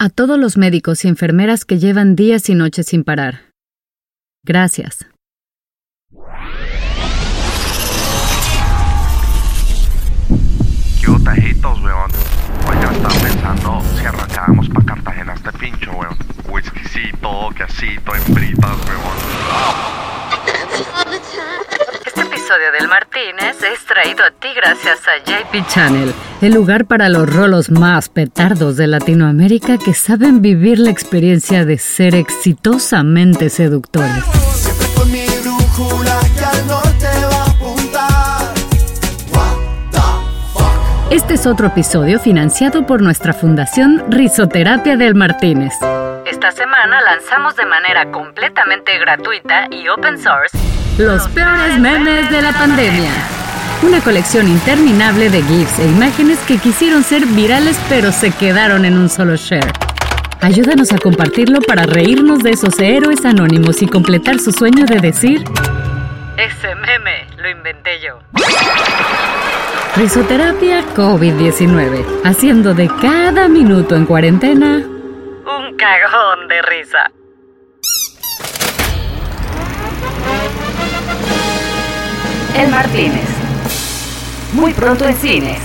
A todos los médicos y enfermeras que llevan días y noches sin parar. Gracias. ¿Qué tajitos, weón? Pues ya estaba pensando si arrancábamos pa' Cartagena este pincho, weón. Whiskycito, quesito, hembritas, weón. Episodio del Martínez es traído a ti gracias a JP Channel, el lugar para los rolos más petardos de Latinoamérica que saben vivir la experiencia de ser exitosamente seductores. Este es otro episodio financiado por nuestra fundación Risoterapia del Martínez. Esta semana lanzamos de manera completamente gratuita y open source los peores memes de la pandemia. Una colección interminable de GIFs e imágenes que quisieron ser virales pero se quedaron en un solo share. Ayúdanos a compartirlo para reírnos de esos héroes anónimos y completar su sueño de decir... Ese meme lo inventé yo. Risoterapia COVID-19, haciendo de cada minuto en cuarentena un cagón de risa. El Martínez. Muy pronto en cines.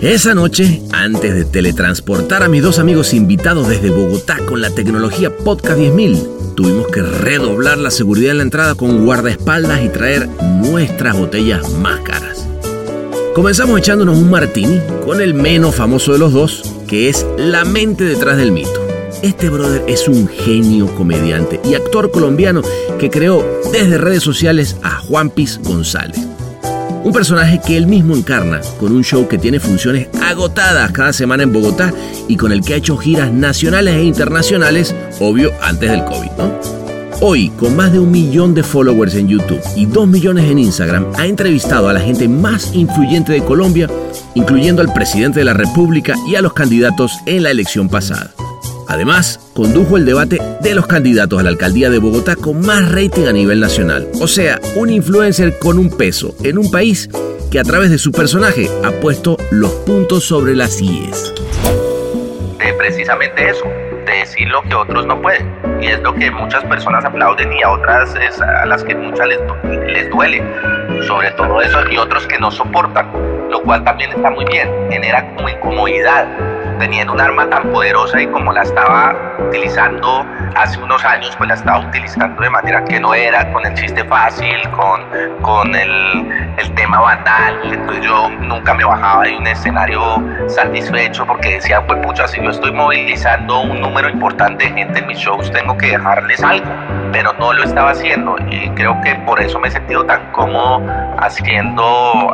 Esa noche, antes de teletransportar a mis dos amigos invitados desde Bogotá con la tecnología Podcast 10000, tuvimos que redoblar la seguridad en la entrada con guardaespaldas y traer nuestras botellas más caras. Comenzamos echándonos un martini con el menos famoso de los dos, que es la mente detrás del mito. Este brother es un genio comediante y actor colombiano que creó desde redes sociales a Juan Piz González. Un personaje que él mismo encarna con un show que tiene funciones agotadas cada semana en Bogotá y con el que ha hecho giras nacionales e internacionales, obvio, antes del COVID, ¿no? Hoy, con más de un millón de followers en YouTube y dos millones en Instagram, ha entrevistado a la gente más influyente de Colombia, incluyendo al presidente de la República y a los candidatos en la elección pasada. Además, condujo el debate de los candidatos a la alcaldía de Bogotá con más rating a nivel nacional. O sea, un influencer con un peso en un país que a través de su personaje ha puesto los puntos sobre las IES. de precisamente eso, de decir lo que otros no pueden. Y es lo que muchas personas aplauden y a otras es a las que muchas les, les duele. Sobre todo eso y otros que no soportan, lo cual también está muy bien, genera como incomodidad. Teniendo un arma tan poderosa y como la estaba utilizando hace unos años, pues la estaba utilizando de manera que no era, con el chiste fácil, con, con el, el tema banal. Entonces yo nunca me bajaba de un escenario satisfecho porque decía, pues pucha, si yo estoy movilizando un número importante de gente en mis shows, tengo que dejarles algo. Pero no lo estaba haciendo y creo que por eso me he sentido tan cómodo haciendo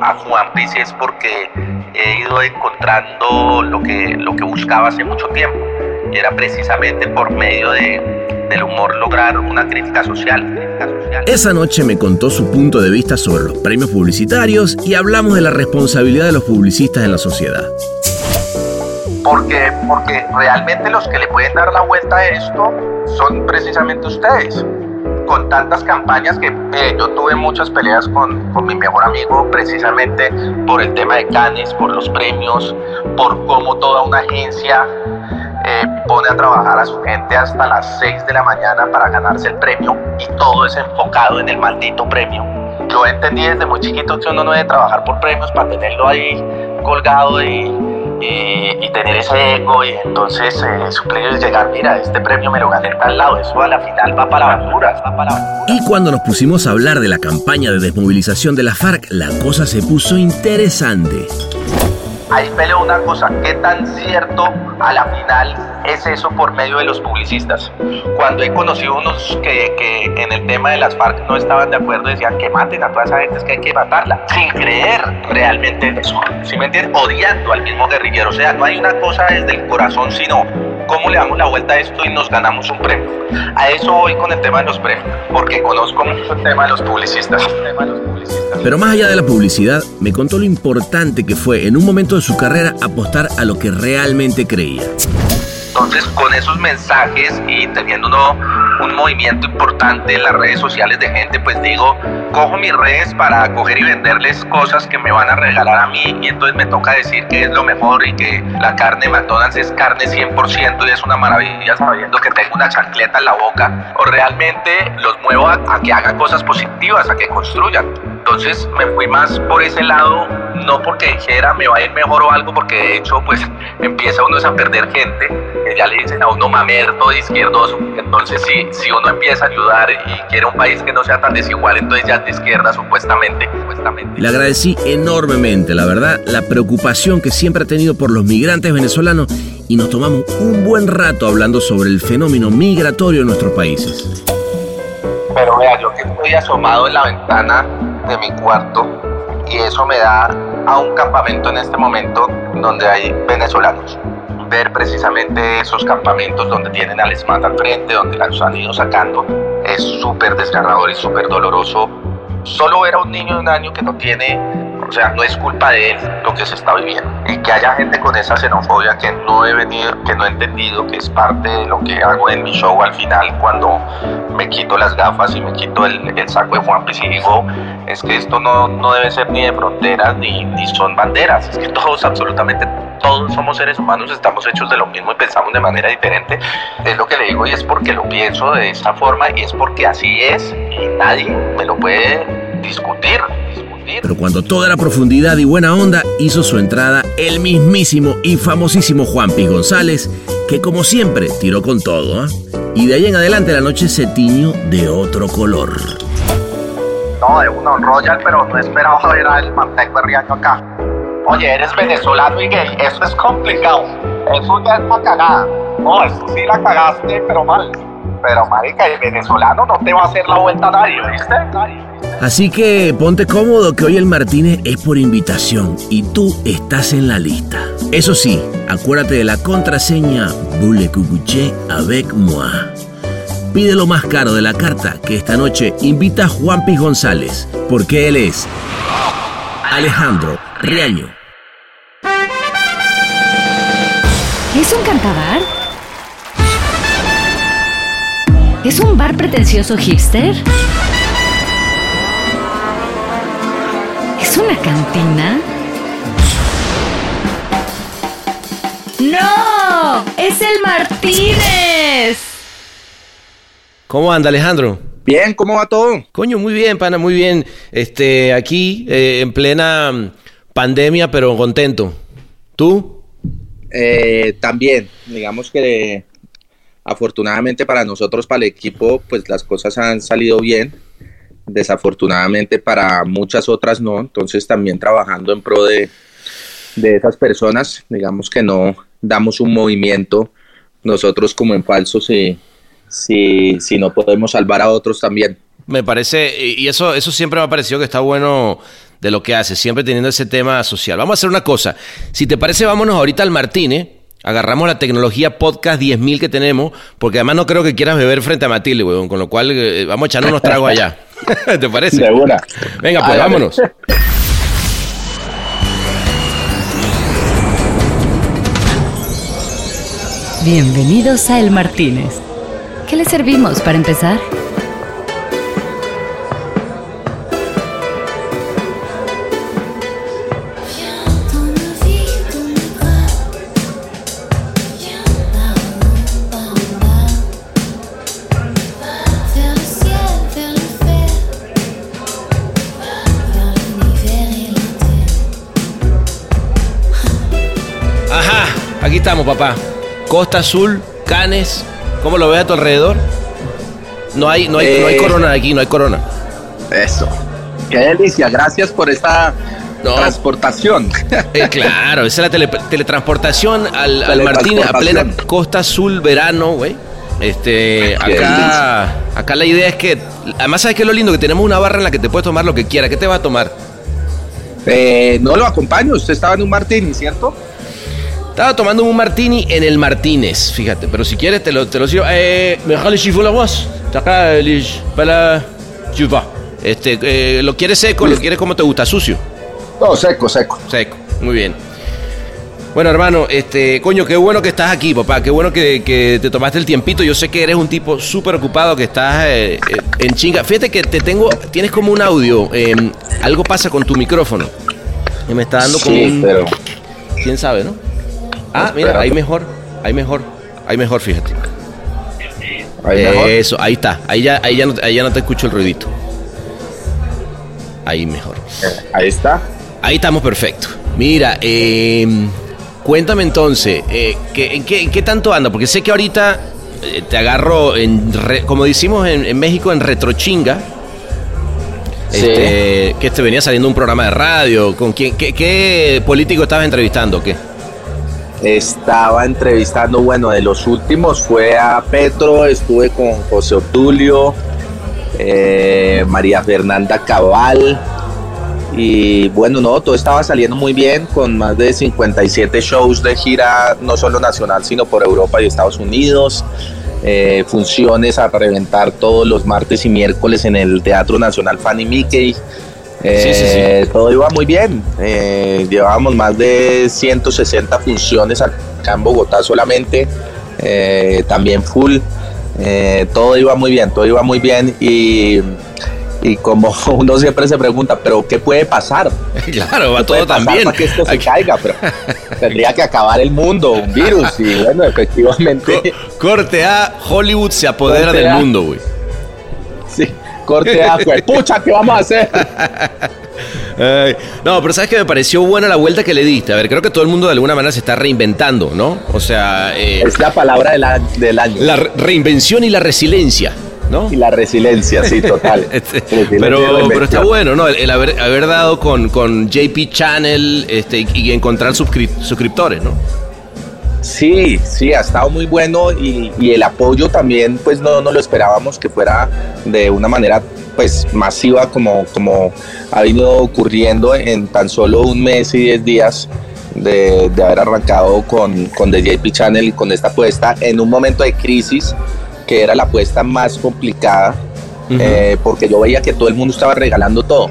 a Juan Piz es porque he ido encontrando lo que, lo que buscaba hace mucho tiempo. Y era precisamente por medio de, del humor lograr una crítica social. Esa noche me contó su punto de vista sobre los premios publicitarios y hablamos de la responsabilidad de los publicistas en la sociedad. Porque, porque realmente los que le pueden dar la vuelta a esto son precisamente ustedes. Con tantas campañas que eh, yo tuve muchas peleas con, con mi mejor amigo precisamente por el tema de Cannes, por los premios, por cómo toda una agencia eh, pone a trabajar a su gente hasta las 6 de la mañana para ganarse el premio y todo es enfocado en el maldito premio. Yo entendí desde muy chiquito que uno no debe trabajar por premios para tenerlo ahí colgado y, y, tener ese ego y entonces eh, su premio es llegar, mira, este premio me lo gané en tal lado, eso a la final va para basura, va para basura. Y cuando nos pusimos a hablar de la campaña de desmovilización de la FARC, la cosa se puso interesante. Ahí peleo una cosa, ¿qué tan cierto a la final es eso por medio de los publicistas? Cuando he conocido unos que, que en el tema de las FARC no estaban de acuerdo, decían que maten a toda esa gente, es que hay que matarla, sin creer realmente en eso, ¿sí me? Odiando al mismo guerrillero, o sea, no hay una cosa desde el corazón, sino cómo le damos la vuelta a esto y nos ganamos un premio. A eso voy con el tema de los premios, porque conozco mucho el tema de los publicistas. Pero más allá de la publicidad, me contó lo importante que fue en un momento de su carrera apostar a lo que realmente creía. Entonces, con esos mensajes y teniendo uno un movimiento importante en las redes sociales de gente, pues digo, cojo mis redes para coger y venderles cosas que me van a regalar a mí y entonces me toca decir que es lo mejor y que la carne de McDonald's es carne 100% y es una maravilla sabiendo que tengo una chancleta en la boca o realmente los muevo a, a que hagan cosas positivas, a que construyan. Entonces me fui más por ese lado, no porque dijera me va a ir mejor o algo, porque de hecho pues empieza uno a perder gente, ya le dicen a uno mamerto de izquierdoso. Entonces si, si uno empieza a ayudar y quiere un país que no sea tan desigual, entonces ya es de izquierda supuestamente. supuestamente. Le agradecí enormemente, la verdad, la preocupación que siempre ha tenido por los migrantes venezolanos y nos tomamos un buen rato hablando sobre el fenómeno migratorio en nuestros países. Pero vea, yo que estoy asomado en la ventana de mi cuarto y eso me da a un campamento en este momento donde hay venezolanos. Ver precisamente esos campamentos donde tienen al ESMAD al frente, donde los han ido sacando, es súper desgarrador y súper doloroso. Solo ver a un niño de un año que no tiene, o sea, no es culpa de él lo que se está viviendo. Y que haya gente con esa xenofobia que no he venido, que no he entendido, que es parte de lo que hago en mi show al final cuando me quito las gafas y me quito el, el saco de Juan y digo, es que esto no, no debe ser ni de fronteras ni, ni son banderas, es que todos, absolutamente todos somos seres humanos, estamos hechos de lo mismo y pensamos de manera diferente. Es lo que le digo y es porque lo pienso de esta forma y es porque así es y nadie me lo puede discutir. Pero cuando toda era profundidad y buena onda, hizo su entrada el mismísimo y famosísimo Juan Pi González, que como siempre tiró con todo. ¿ah? Y de ahí en adelante la noche se tiñó de otro color. No, de uno royal, pero no esperaba ver al manteco de Riaño acá. Oye, eres venezolano y gay, eso es complicado. Eso ya es una cagada. No, eso sí la cagaste, pero mal. Pero marica, el venezolano no te va a hacer la vuelta a nadie, ¿viste? Así que ponte cómodo que hoy el Martínez es por invitación y tú estás en la lista. Eso sí, acuérdate de la contraseña Boule Cucuché avec moi. Pide lo más caro de la carta que esta noche invita a Juan Piz González, porque él es Alejandro Riaño. ¿Es un cantabar? ¿Es un bar pretencioso hipster? ¿Es una cantina? ¡No! ¡Es el Martínez! ¿Cómo anda Alejandro? Bien, ¿cómo va todo? Coño, muy bien, pana, muy bien. Este, aquí eh, en plena mm, pandemia, pero contento. ¿Tú? Eh, también, digamos que afortunadamente para nosotros, para el equipo, pues las cosas han salido bien. Desafortunadamente para muchas otras no. Entonces también trabajando en pro de, de esas personas, digamos que no damos un movimiento nosotros como en falso si, si, si no podemos salvar a otros también. Me parece, y eso, eso siempre me ha parecido que está bueno de lo que hace, siempre teniendo ese tema social. Vamos a hacer una cosa. Si te parece, vámonos ahorita al Martínez. Agarramos la tecnología podcast 10.000 que tenemos, porque además no creo que quieras beber frente a Matilde, weón, con lo cual eh, vamos a echar unos tragos allá. ¿Te parece? De una. Venga, pues vámonos. Bienvenidos a El Martínez. ¿Qué le servimos para empezar? Estamos, papá. Costa Azul, Canes, ¿cómo lo ves a tu alrededor? No hay, no hay, no hay Eh. corona aquí, no hay corona. Eso. Qué delicia, gracias por esta No. transportación. Eh, claro, esa es la tele- teletransportación al, al Martínez a plena. Costa Azul, verano, güey. Este, acá, acá la idea es que, además, ¿sabes qué es lo lindo? Que tenemos una barra en la que te puedes tomar lo que quieras. ¿Qué te va a tomar? Eh, no lo acompaño, usted estaba en un martini, ¿cierto? Estaba tomando un martini en el Martínez, fíjate, pero si quieres te lo, te lo sirvo. Eh, me dejas el chiffon la voz. Para. Este, eh, ¿lo quieres seco? ¿Lo quieres como te gusta? Sucio. No, seco, seco. Seco, muy bien. Bueno, hermano, este, coño, qué bueno que estás aquí, papá. Qué bueno que, que te tomaste el tiempito. Yo sé que eres un tipo súper ocupado, que estás eh, eh, en chinga. Fíjate que te tengo, tienes como un audio. eh, algo pasa con tu micrófono. Y me está dando como Sí, un. pero ¿Quién sabe, no? Ah, mira, ahí mejor. Ahí mejor. Ahí mejor, fíjate. ahí mejor. Eso, ahí está. Ahí ya, ahí, ya no, ahí ya no te escucho el ruidito. Ahí mejor. Ahí está. Ahí estamos perfecto. Mira, eh, cuéntame entonces, eh, ¿qué- en, qué, en qué tanto anda? Porque sé que ahorita eh, te agarro, en re- como decimos en, en México, en retrochinga. Sí. Este, que te venía saliendo un programa de radio. ¿Con quién? ¿Qué, qué político estabas entrevistando? ¿Qué? Estaba entrevistando, bueno, de los últimos fue a Petro, estuve con José Obdulio, eh, María Fernanda Cabal, y bueno, no, todo estaba saliendo muy bien, con más de 57 shows de gira, no solo nacional, sino por Europa y Estados Unidos. eh, funciones a reventar todos los martes y miércoles en el Teatro Nacional Fanny Mickey. Sí, sí, sí. Eh, todo iba muy bien. Eh, llevábamos más de 160 funciones acá en Bogotá solamente, eh, también full. Eh, todo iba muy bien, todo iba muy bien y, y como uno siempre se pregunta, pero ¿qué puede pasar? claro, va ¿Qué puede todo también. Para que esto se Aquí- caiga, pero tendría que acabar el mundo, un virus y bueno, efectivamente, Co- corte A, Hollywood se apodera Corte del A. mundo, güey. sí, corte a pucha, ¿qué vamos a hacer? Ay, no, pero sabes que me pareció buena la vuelta que le diste. A ver, creo que todo el mundo de alguna manera se está reinventando, ¿no? O sea, eh, Es la palabra del, a- del año. la re- reinvención y la resiliencia, ¿no? Y la resiliencia, sí, total. Este, pero, pero está bueno, ¿no? El, el haber, haber dado con, con JP Channel este, y, encontrar suscri- suscriptores, ¿no? Sí, sí, ha estado muy bueno y, y el apoyo también, pues no, no lo esperábamos que fuera de una manera pues masiva como, como ha venido ocurriendo en tan solo un mes y diez días de, de haber arrancado con, con The JP Channel y con esta apuesta en un momento de crisis que era la apuesta más complicada eh, porque yo veía que todo el mundo estaba regalando todo.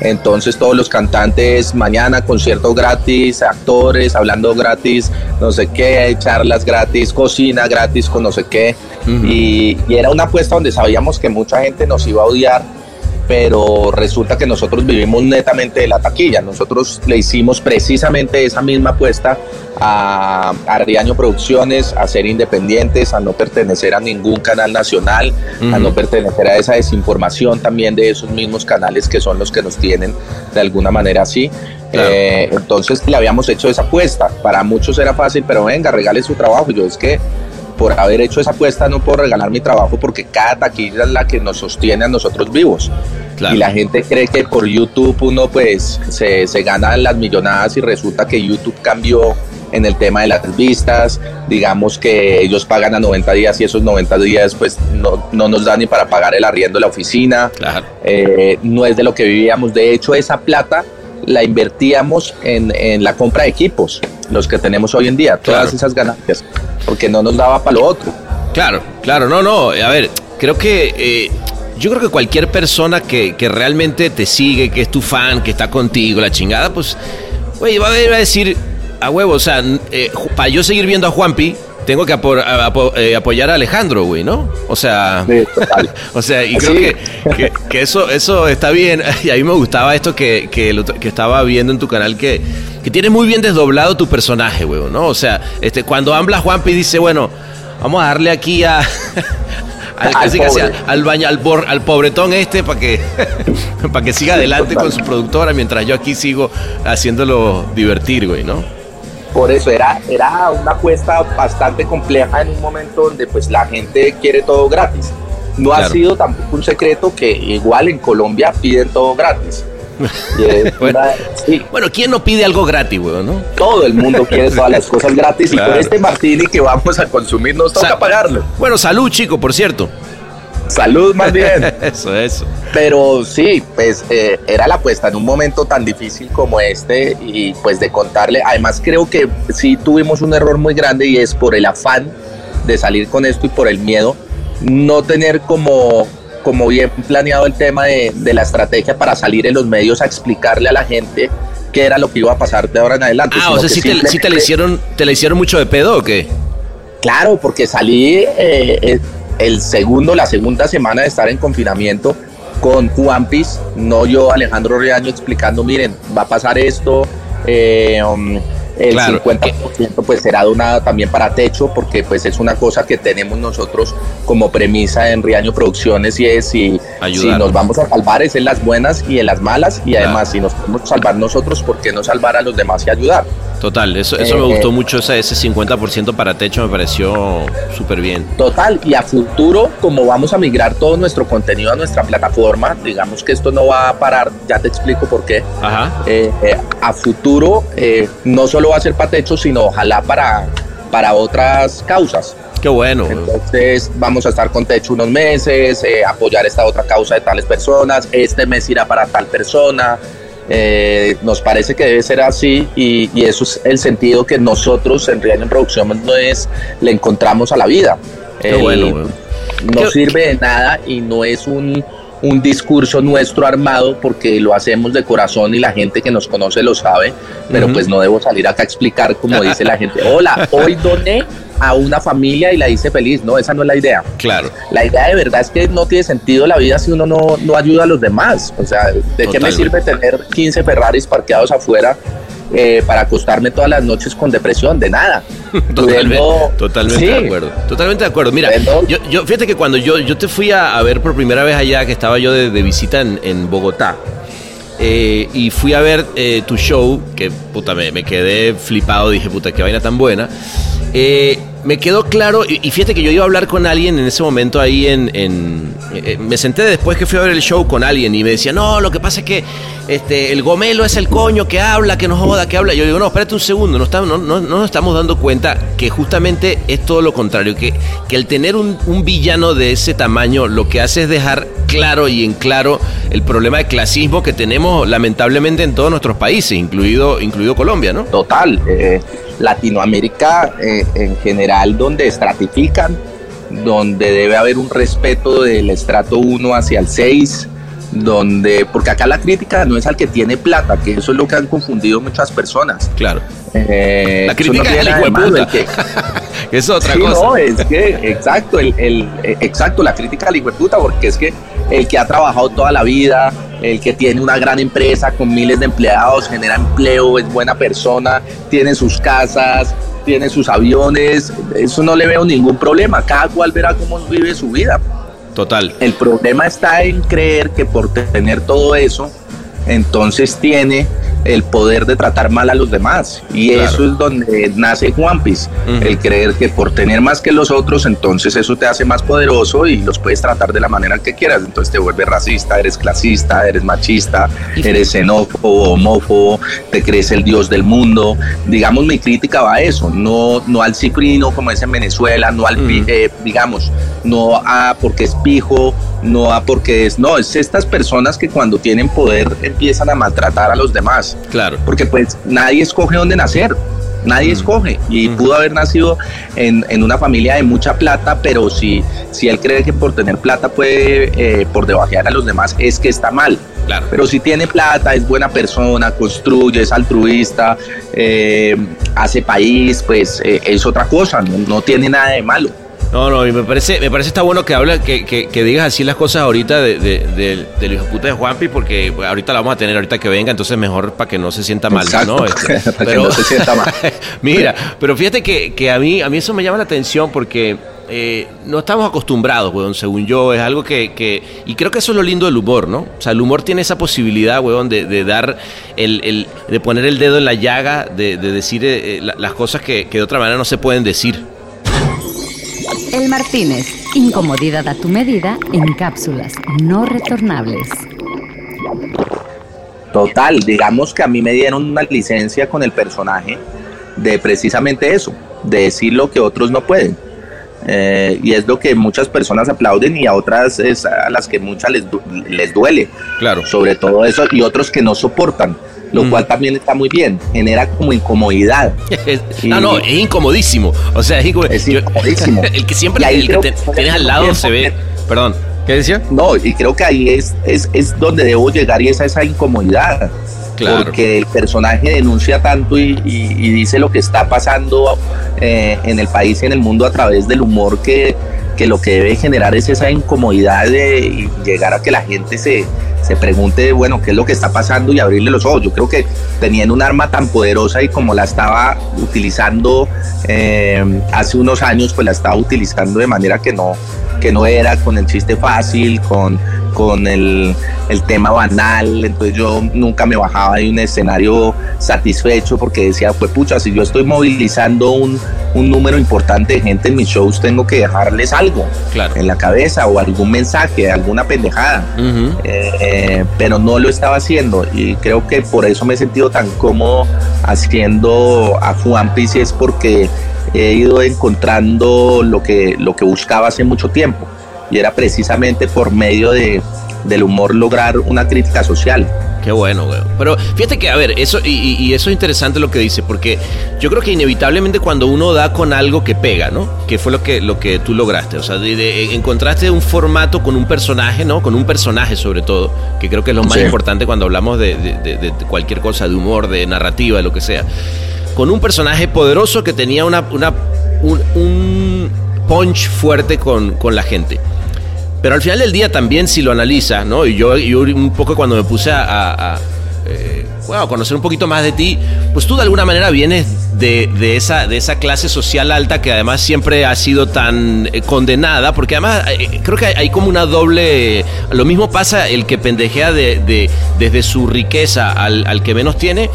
Entonces todos los cantantes, mañana conciertos gratis, actores hablando gratis, no sé qué, charlas gratis, cocina gratis con no sé qué. Y, y era una apuesta donde sabíamos que mucha gente nos iba a odiar, pero resulta que nosotros vivimos netamente de la taquilla. Nosotros le hicimos precisamente esa misma apuesta a, a Riaño Producciones, a ser independientes, a no pertenecer a ningún canal nacional, a no pertenecer a esa desinformación también de esos mismos canales que son los que nos tienen de alguna manera así. Claro. Eh, entonces le habíamos hecho esa apuesta. Para muchos era fácil, pero venga, regale su trabajo. Yo es que por haber hecho esa apuesta no puedo regalar mi trabajo porque cada taquilla es la que nos sostiene a nosotros vivos. Claro. Y la gente cree que por YouTube uno pues se, se gana las millonadas y resulta que YouTube cambió en el tema de las vistas, digamos que ellos pagan a 90 días y esos 90 días pues no, no nos dan ni para pagar el arriendo de la oficina, Claro. eh, no es de lo que vivíamos, de hecho esa plata la invertíamos en, en la compra de equipos, los que tenemos hoy en día, todas Claro. esas ganancias, porque no nos daba para lo otro. Claro, claro, no, no. A ver, creo que eh, yo creo que cualquier persona que, que realmente te sigue, que es tu fan, que está contigo, la chingada, pues, güey, va a, decir a huevo, o sea, eh, para yo seguir viendo a Juanpi, tengo que apo- apo- eh, apoyar a Alejandro, güey, ¿no? O sea, Sí, o sea, y creo Sí. que, que- que eso, eso está bien. Y a mí me gustaba esto que, que, otro- que estaba viendo en tu canal, que, que tienes muy bien desdoblado tu personaje, güey, ¿no? O sea, este, cuando habla Juanpi dice, bueno, vamos a darle aquí a... Al, Al casi, casi al, baño, al, bor- al pobretón este para que, para que siga adelante con su productora mientras yo aquí sigo haciéndolo divertir, güey, ¿no? Por eso era, era una apuesta bastante compleja en un momento donde pues la gente quiere todo gratis. No ha Claro. sido tampoco un secreto que igual en Colombia piden todo gratis. Y Bueno. una- sí, Bueno, ¿quién no pide algo gratis, güey, no? todo el mundo quiere todas las cosas gratis y Claro. por este martini que vamos a consumir nos toca Sa- pagarlo. Bueno, salud, chico, por cierto. Salud más bien. Eso, eso. Pero sí, pues eh, era la apuesta en un momento tan difícil como este y pues de contarle, además creo que sí tuvimos un error muy grande y es por el afán de salir con esto y por el miedo, no tener como, como bien planeado el tema de, de la estrategia para salir en los medios a explicarle a la gente qué era lo que iba a pasar de ahora en adelante. Ah, o sea, sí te, te le hicieron, te le hicieron mucho de pedo o qué? Claro, porque salí eh, el, segundo, la segunda semana de estar en confinamiento con Juanpis, no yo, Alejandro Riaño, explicando, miren, va a pasar esto, eh, um, el Claro, 50% pues será donado también para techo, porque pues es una cosa que tenemos nosotros como premisa en Riaño Producciones y es si, si nos vamos a salvar es en las buenas y en las malas, y Claro. además si nos podemos salvar nosotros, ¿por qué no salvar a los demás y ayudar? Total, eso, eso Eh, me gustó eh. mucho, ese, ese 50% para techo me pareció súper bien. Total, y a futuro, como vamos a migrar todo nuestro contenido a nuestra plataforma, digamos que esto no va a parar, ya te explico por qué. Ajá. Eh, eh, a futuro, no solo va a ser para techo, sino ojalá para, para otras causas. Qué bueno. Entonces, vamos a estar con techo unos meses, apoyar esta otra causa de tales personas, este mes irá para tal persona. Eh, nos parece que debe ser así y, y eso es el sentido que nosotros en Real en Producción no es, le encontramos a la vida. Qué El- bueno, weón. no Qué- sirve de nada y no es un, un discurso nuestro armado porque lo hacemos de corazón y la gente que nos conoce lo sabe, pero pues no debo salir acá a explicar como dice la gente, hola, hoy doné a una familia y la hice feliz, no, esa no es la idea. Claro. La idea de verdad es que no tiene sentido la vida si uno no, no ayuda a los demás. O sea, ¿de qué me sirve tener 15 Ferraris parqueados afuera eh, para acostarme todas las noches con depresión? De nada. Totalmente, Pudiendo- totalmente Sí. de acuerdo. Totalmente de acuerdo. Mira, yo, yo fíjate que cuando yo, yo te fui a, a ver por primera vez allá, que estaba yo de, de visita en, en Bogotá, eh, y fui a ver eh, tu show, que puta, me, me quedé flipado, dije, puta, qué vaina tan buena. Eh, me quedó claro, y, fíjate que yo iba a hablar con alguien en ese momento ahí en... en- eh, me senté después que fui a ver el show con alguien y me decía, no, lo que pasa es que este, el gomelo es el coño que habla, que no joda, que habla. Yo digo, no, espérate un segundo, no, estamos, no, no- no nos estamos dando cuenta que justamente es todo lo contrario, que, que el tener un, un villano de ese tamaño lo que hace es dejar claro y en claro el problema de clasismo que tenemos lamentablemente en todos nuestros países, incluido, incluido Colombia, ¿no? total. eh, Latinoamérica eh, en general, donde estratifican, donde debe haber un respeto del estrato 1 hacia el 6, donde, porque acá la crítica no es al que tiene plata, que eso es lo que han confundido muchas personas. Claro. Eh, La crítica es al el que- es otra Sí, cosa. no, es que, exacto, el, el- exacto, la crítica al hijo porque es que el que ha trabajado toda la vida, el que tiene una gran empresa con miles de empleados, genera empleo, es buena persona, tiene sus casas, tiene sus aviones, eso no le veo ningún problema, cada cual verá cómo vive su vida. Total. El problema está en creer que por tener todo eso, entonces tiene el poder de tratar mal a los demás. Y Claro. eso es donde nace Ujú. el creer que por tener más que los otros, entonces eso te hace más poderoso y los puedes tratar de la manera que quieras. Entonces te vuelves racista, eres clasista, eres machista, eres xenófobo, homófobo, te crees el dios del mundo. Digamos, mi crítica va a eso, no, no al cifrino como es en Venezuela, no al, Mm. eh, digamos, no a porque es pijo, no a porque es, no, es estas personas que cuando tienen poder empiezan a maltratar a los demás, Claro. porque pues nadie escoge dónde nacer. Nadie Mm. escoge y pudo haber nacido en, en una familia de mucha plata, pero si, si él cree que por tener plata puede eh, por debajear a los demás, es que está mal. Claro. Pero si tiene plata, es buena persona, construye, es altruista, eh, hace país, pues eh, es otra cosa, no, no tiene nada de malo. No, no, y me parece, me parece está bueno que habla, que, que, que digas así las cosas ahorita de, de, de- del hijo de puta de Juanpi, porque ahorita la vamos a tener ahorita que venga, entonces mejor para que no se sienta mal, Exacto, ¿no? Este, para que no se sienta mal. mira, pero fíjate que, que a mí, a mí eso me llama la atención porque eh, no estamos acostumbrados, weón, según yo, es algo que, que, y creo que eso es lo lindo del humor, ¿no? O sea, el humor tiene esa posibilidad, weón, de, de dar el, el- de poner el dedo en la llaga, de, de decir eh, eh, la- las cosas que, que de otra manera no se pueden decir. El Martínez, incomodidad a tu medida en cápsulas no retornables. Total, digamos que a mí me dieron una licencia con el personaje de precisamente eso, de decir lo que otros no pueden. Eh, y es lo que muchas personas aplauden y a otras es a las que muchas les, du- les duele, Claro. sobre todo eso, y otros que no soportan, lo Mm. cual también está muy bien, genera como incomodidad. no, no, es incomodísimo. O sea, es, Yo- el que siempre el que te- que- tienes al lado se ve. Perdón. ¿Qué decía? No, y creo que ahí es, es, es donde debo llegar y es a esa incomodidad. Claro. Porque el personaje denuncia tanto y, y- y dice lo que está pasando eh, en el país y en el mundo a través del humor que, que lo que debe generar es esa incomodidad de llegar a que la gente se, se pregunte, bueno, qué es lo que está pasando y abrirle los ojos. Yo creo que teniendo un arma tan poderosa y como la estaba utilizando eh, hace unos años, pues la estaba utilizando de manera que no, que no era con el chiste fácil, con, con el, el tema banal. Entonces yo nunca me bajaba de un escenario satisfecho porque decía, pues pucha, si yo estoy movilizando un, un número importante de gente en mis shows, tengo que dejarles algo Claro. en la cabeza o algún mensaje, alguna pendejada. Eh, pero no lo estaba haciendo y creo que por eso me he sentido tan cómodo haciendo a Juan Piz es porque he ido encontrando lo que, lo que buscaba hace mucho tiempo y era precisamente por medio de, del humor lograr una crítica social. Qué bueno, güey. Pero fíjate que, a ver, eso y, y- eso es interesante lo que dice, porque yo creo que inevitablemente cuando uno da con algo que pega, ¿no? Que fue lo que, lo que tú lograste. O sea, de- de- encontraste un formato con un personaje, ¿no? Con un personaje sobre todo, que creo que es lo más Sí. importante cuando hablamos de- de cualquier cosa, de humor, de narrativa, de lo que sea. Con un personaje poderoso que tenía una, una- un, un punch fuerte con, con la gente. Pero al final del día también si lo analiza, ¿no? Y yo, un poco cuando me puse eh, a conocer un poquito más de ti, pues tú de alguna manera vienes de, esa, de esa clase social alta que además siempre ha sido tan eh, condenada, porque además eh, creo que hay, como una doble... Lo mismo pasa el que pendejea de, de- desde su riqueza al que menos tiene,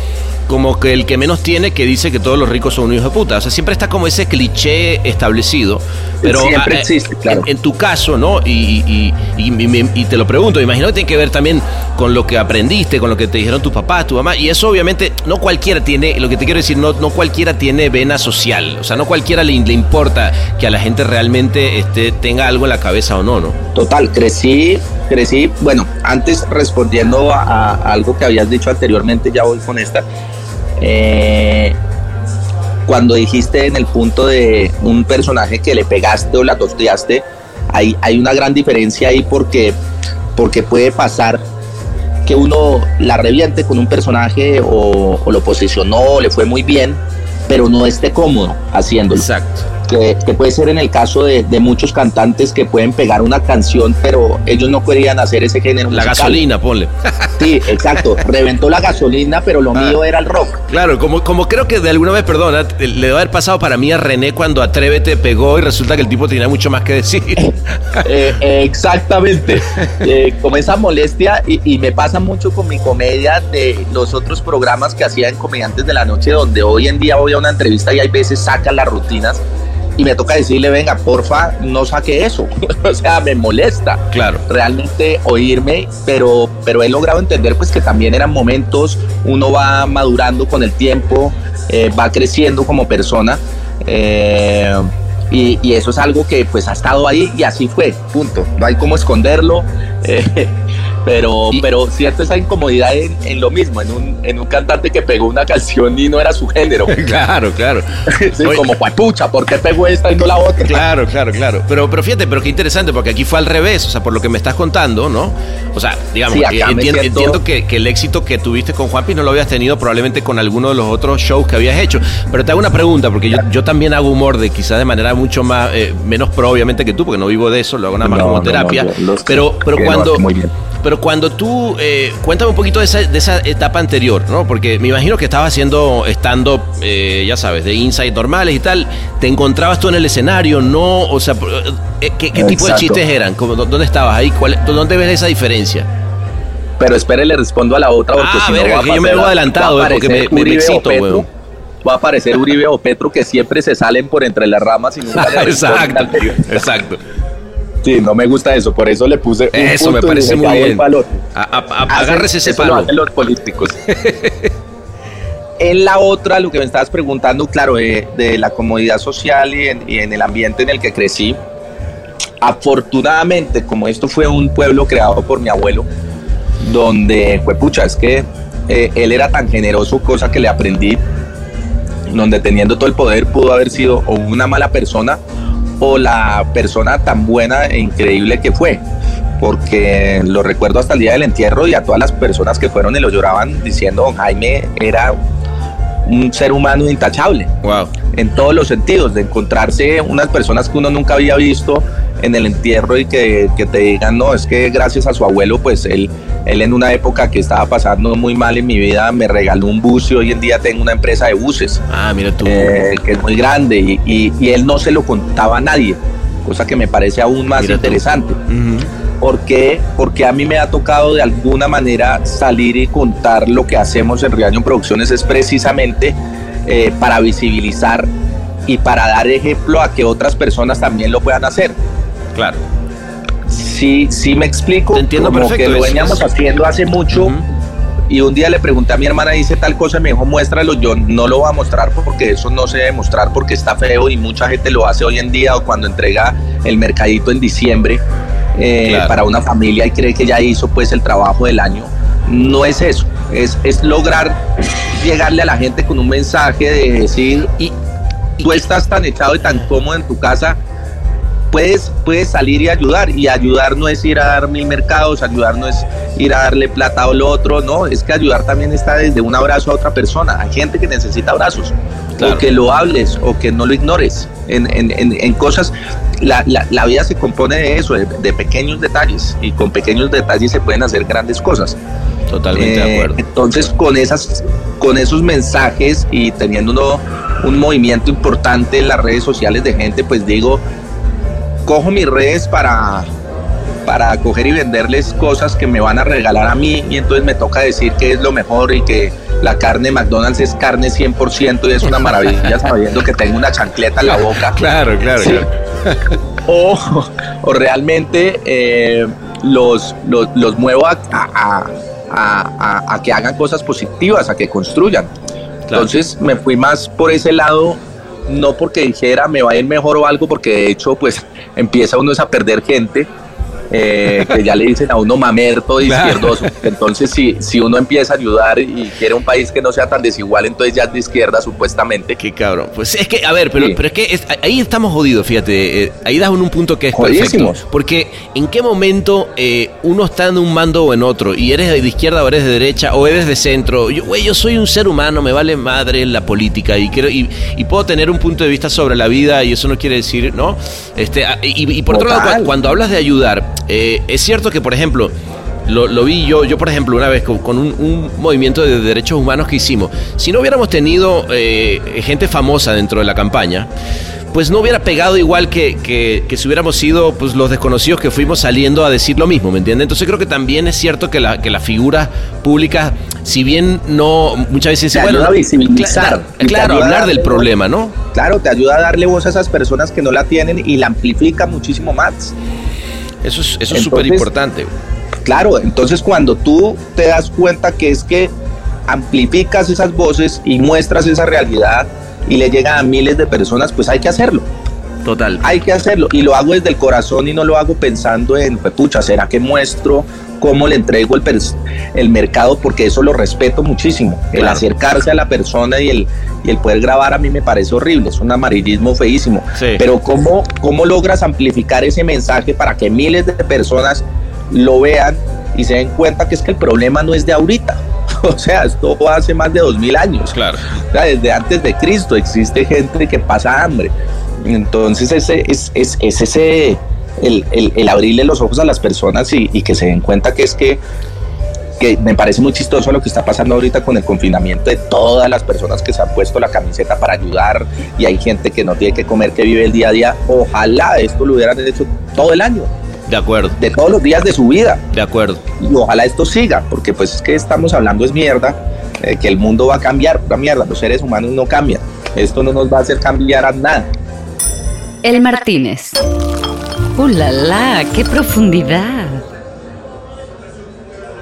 como que el que menos tiene que dice que todos los ricos son un hijo de puta. O sea, siempre está como ese cliché establecido. Pero Siempre ah, eh, existe, claro. en, en tu caso, ¿no? Y, y- y- y te lo pregunto, me imagino que tiene que ver también con lo que aprendiste, con lo que te dijeron tus papás, tu mamá, y eso obviamente no cualquiera tiene, lo que te quiero decir, no, no cualquiera tiene vena social, o sea, no cualquiera le, le importa que a la gente realmente este, tenga algo en la cabeza o no, ¿no? Total, crecí, crecí, bueno, antes respondiendo a, a algo que habías dicho anteriormente, ya voy con esta. Eh, cuando dijiste en el punto de un personaje que le pegaste o la tosteaste, hay, hay una gran diferencia ahí porque, porque puede pasar que uno la reviente con un personaje o, o lo posicionó, le fue muy bien, pero no esté cómodo haciéndolo Exacto. Que, que puede ser en el caso de, de muchos cantantes que pueden pegar una canción, pero ellos no querían hacer ese género. La musical. gasolina, ponle. Sí, exacto. Reventó la gasolina, pero lo mío era el rock. Claro, como, como creo que de alguna vez, perdona, le debe haber pasado para mí a René cuando Atrévete pegó y resulta que el tipo tenía mucho más que decir. Eh, eh, exactamente. Eh, como esa molestia, y, y me pasa mucho con mi comedia de los otros programas que hacía en Comediantes de la Noche, donde hoy en día voy a una entrevista y hay veces sacan las rutinas. Y me toca decirle, venga, porfa, no saque eso. o sea, me molesta. Claro. realmente oírme, pero, pero he logrado entender pues que también eran momentos, uno va madurando con el tiempo, eh, va creciendo como persona. eh, y, y eso es algo que pues ha estado ahí y así fue, punto. No hay cómo esconderlo, eh, pero, pero siento esa incomodidad en, en lo mismo, en un, en un cantante que pegó una canción y no era su género. claro, claro. Sí, Oye. como, pues pucha, ¿por qué pegó esta y no la otra? Claro, claro, claro. Pero, pero fíjate, pero qué interesante, porque aquí fue al revés, o sea, por lo que me estás contando, ¿no? O sea, digamos, Sí, eh, entiendo, siento- entiendo que, que el éxito que tuviste con Juanpi no lo habías tenido probablemente con alguno de los otros shows que habías hecho. Pero te hago una pregunta, porque yo, yo también hago humor de quizás de manera mucho más, eh, menos pro, obviamente, que tú, porque no vivo de eso, lo hago nada más No, como no, no, terapia. pero, pero cuando. hace muy bien. Pero cuando tú, eh, cuéntame un poquito de esa, de esa etapa anterior, ¿no? Porque me imagino que estabas haciendo stand-up, eh, ya sabes, de insight normales y tal. ¿Te encontrabas tú en el escenario? ¿No? O sea, eh, ¿qué, qué tipo de chistes eran? ¿Cómo- dó- ¿Dónde estabas ahí? ¿Cuál- ¿Dónde ves esa diferencia? Pero espere, le respondo a la otra porque Ah, si no va a que yo me veo adelantado, va a eh, porque aparecer me- me Uribe o excito, Petro, weón. Va a aparecer Uribe o Petro que siempre se salen por entre las ramas y nunca exacto, exacto. Sí, no me gusta eso, por eso le puse un Eso me punto parece muy "Ya voy bien. pa'l otro". A- a- a- Hacen- agárrese ese eso lo palo. hacen los políticos. en la otra, lo que me estabas preguntando, claro, de, de la comodidad social y en, y en el ambiente en el que crecí, afortunadamente, como esto fue un pueblo creado por mi abuelo, donde, pues pucha, es que eh, él era tan generoso, cosa que le aprendí, donde teniendo todo el poder pudo haber sido o una mala persona o la persona tan buena e increíble que fue. porque lo recuerdo hasta el día del entierro y a todas las personas que fueron y lo lloraban diciendo Jaime era un ser humano intachable Wow. en todos los sentidos, de encontrarse unas personas que uno nunca había visto en el entierro y que, que te digan, no, es que gracias a su abuelo, pues él, él en una época que estaba pasando muy mal en mi vida me regaló un bus y hoy en día tengo una empresa de buses Ah, mira tú. eh, que es muy grande y, y- y él no se lo contaba a nadie, cosa que me parece aún más Mira interesante. ¿Por qué? Porque a mí me ha tocado de alguna manera salir y contar lo que hacemos en Riaño Producciones es precisamente eh, para visibilizar y para dar ejemplo a que otras personas también lo puedan hacer. Claro. Sí, sí me explico. Te entiendo como perfecto, que lo veníamos haciendo hace mucho Ujú. y un día le pregunté a mi hermana, dice tal cosa, me dijo, muéstralo, yo no lo voy a mostrar porque eso no se debe mostrar porque está feo y mucha gente lo hace hoy en día o cuando entrega el mercadito en diciembre eh, Claro. para una familia y cree que ya hizo pues el trabajo del año. No es eso, es, es lograr llegarle a la gente con un mensaje de decir, Y, tú estás tan echado y tan cómodo en tu casa, puedes, puedes salir y ayudar. Y ayudar no es ir a dar mil mercados, ayudar no es ir a darle plata o lo otro, no, es que ayudar también está desde un abrazo a otra persona. Hay gente que necesita abrazos, Claro. o que lo hables, o que no lo ignores. En, en- en- en cosas, la, la- la vida se compone de eso, de, de pequeños detalles, y con pequeños detalles se pueden hacer grandes cosas. totalmente de Eh, acuerdo. Entonces, con esas, con esos mensajes y teniendo uno un movimiento importante en las redes sociales de gente, pues digo, cojo mis redes para para coger y venderles cosas que me van a regalar a mí y entonces me toca decir que es lo mejor y que la carne de McDonald's es carne 100% y es una maravilla sabiendo que tengo una chancleta en la boca Claro, claro, Sí. claro. o, o realmente eh, los, los, los muevo a, a- a- a- que hagan cosas positivas, a que construyan. Entonces me fui más por ese lado, no porque dijera me va a ir mejor o algo, porque de hecho pues empieza uno a perder gente. Eh, que ya le dicen a uno mamerto Claro. izquierdoso. Entonces, si, si uno empieza a ayudar y quiere un país que no sea tan desigual, entonces ya es de izquierda, supuestamente. Qué cabrón. Pues es que, a ver, pero, Sí. pero es que es- ahí estamos jodidos, fíjate. eh, ahí das en un punto que es Jodidísimos. perfecto. Porque en qué momento eh, uno está en un mando o en otro, y eres de izquierda o eres de derecha, o eres de centro. Yo, güey, yo soy un ser humano, me vale madre la política, y, quiero, y, y puedo tener un punto de vista sobre la vida, y eso no quiere decir, ¿no? Este, y, y por otro lado, cuando hablas de ayudar, eh, es cierto que, por ejemplo, lo, lo vi yo, yo por ejemplo, una vez con, con un, un movimiento de derechos humanos que hicimos. Si no hubiéramos tenido eh, gente famosa dentro de la campaña, pues no hubiera pegado igual que, que- que si hubiéramos sido pues, los desconocidos que fuimos saliendo a decir lo mismo, ¿me entiendes? Entonces creo que también es cierto que, la, que las figuras públicas, si bien no muchas veces Te dicen, ayuda a visibilizar, te claro, hablar darle del problema, ¿no? Claro, te ayuda a darle voz a esas personas que no la tienen y la amplifica muchísimo más. Eso es eso es súper importante. Claro, entonces cuando tú te das cuenta que es que amplificas esas voces y muestras esa realidad y le llega a miles de personas, pues hay que hacerlo. Total. Hay que hacerlo y lo hago desde el corazón y no lo hago pensando en, pues, pucha, ¿será que muestro cómo le entrego el, el mercado? Porque eso lo respeto muchísimo. El acercarse a la persona y el, y el poder grabar a mí me parece horrible, es un amarillismo feísimo. Sí. Pero ¿cómo, ¿cómo logras amplificar ese mensaje para que miles de personas lo vean y se den cuenta que es que el problema no es de ahorita? O sea, esto hace más de dos mil años. Claro. O sea, desde antes de Cristo existe gente que pasa hambre. Entonces ese es, es, es ese el, el- el abrirle los ojos a las personas y, y que se den cuenta que es que, que me parece muy chistoso lo que está pasando ahorita con el confinamiento de todas las personas que se han puesto la camiseta para ayudar y hay gente que no tiene que comer, que vive el día a día. Ojalá esto lo hubieran hecho todo el año, De acuerdo, de todos los días de su vida de acuerdo. y ojalá esto siga, porque pues es que estamos hablando es mierda, eh, que el mundo va a cambiar, pura mierda, los seres humanos no cambian, esto no nos va a hacer cambiar a nada. El Martínez. ¡Uh, la, la! ¡Qué profundidad!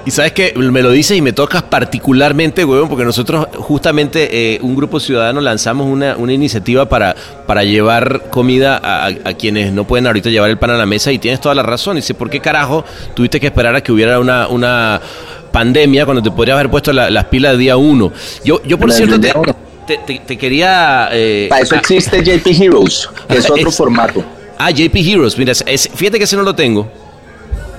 Y sabes que me lo dices y me tocas particularmente, huevón, porque nosotros justamente eh, un grupo ciudadano lanzamos una, una iniciativa para, para llevar comida a, a- a quienes no pueden ahorita llevar el pan a la mesa y tienes toda la razón. Y dice, ¿por qué carajo tuviste que esperar a que hubiera una, una pandemia cuando te podrías haber puesto la- las pilas de día uno? Yo, yo por cierto, te, te- te- te quería... eh, Para eso existe JP Heroes, que es otro Es- formato. Ah, JP Heroes, mira, es- fíjate que ese no lo tengo.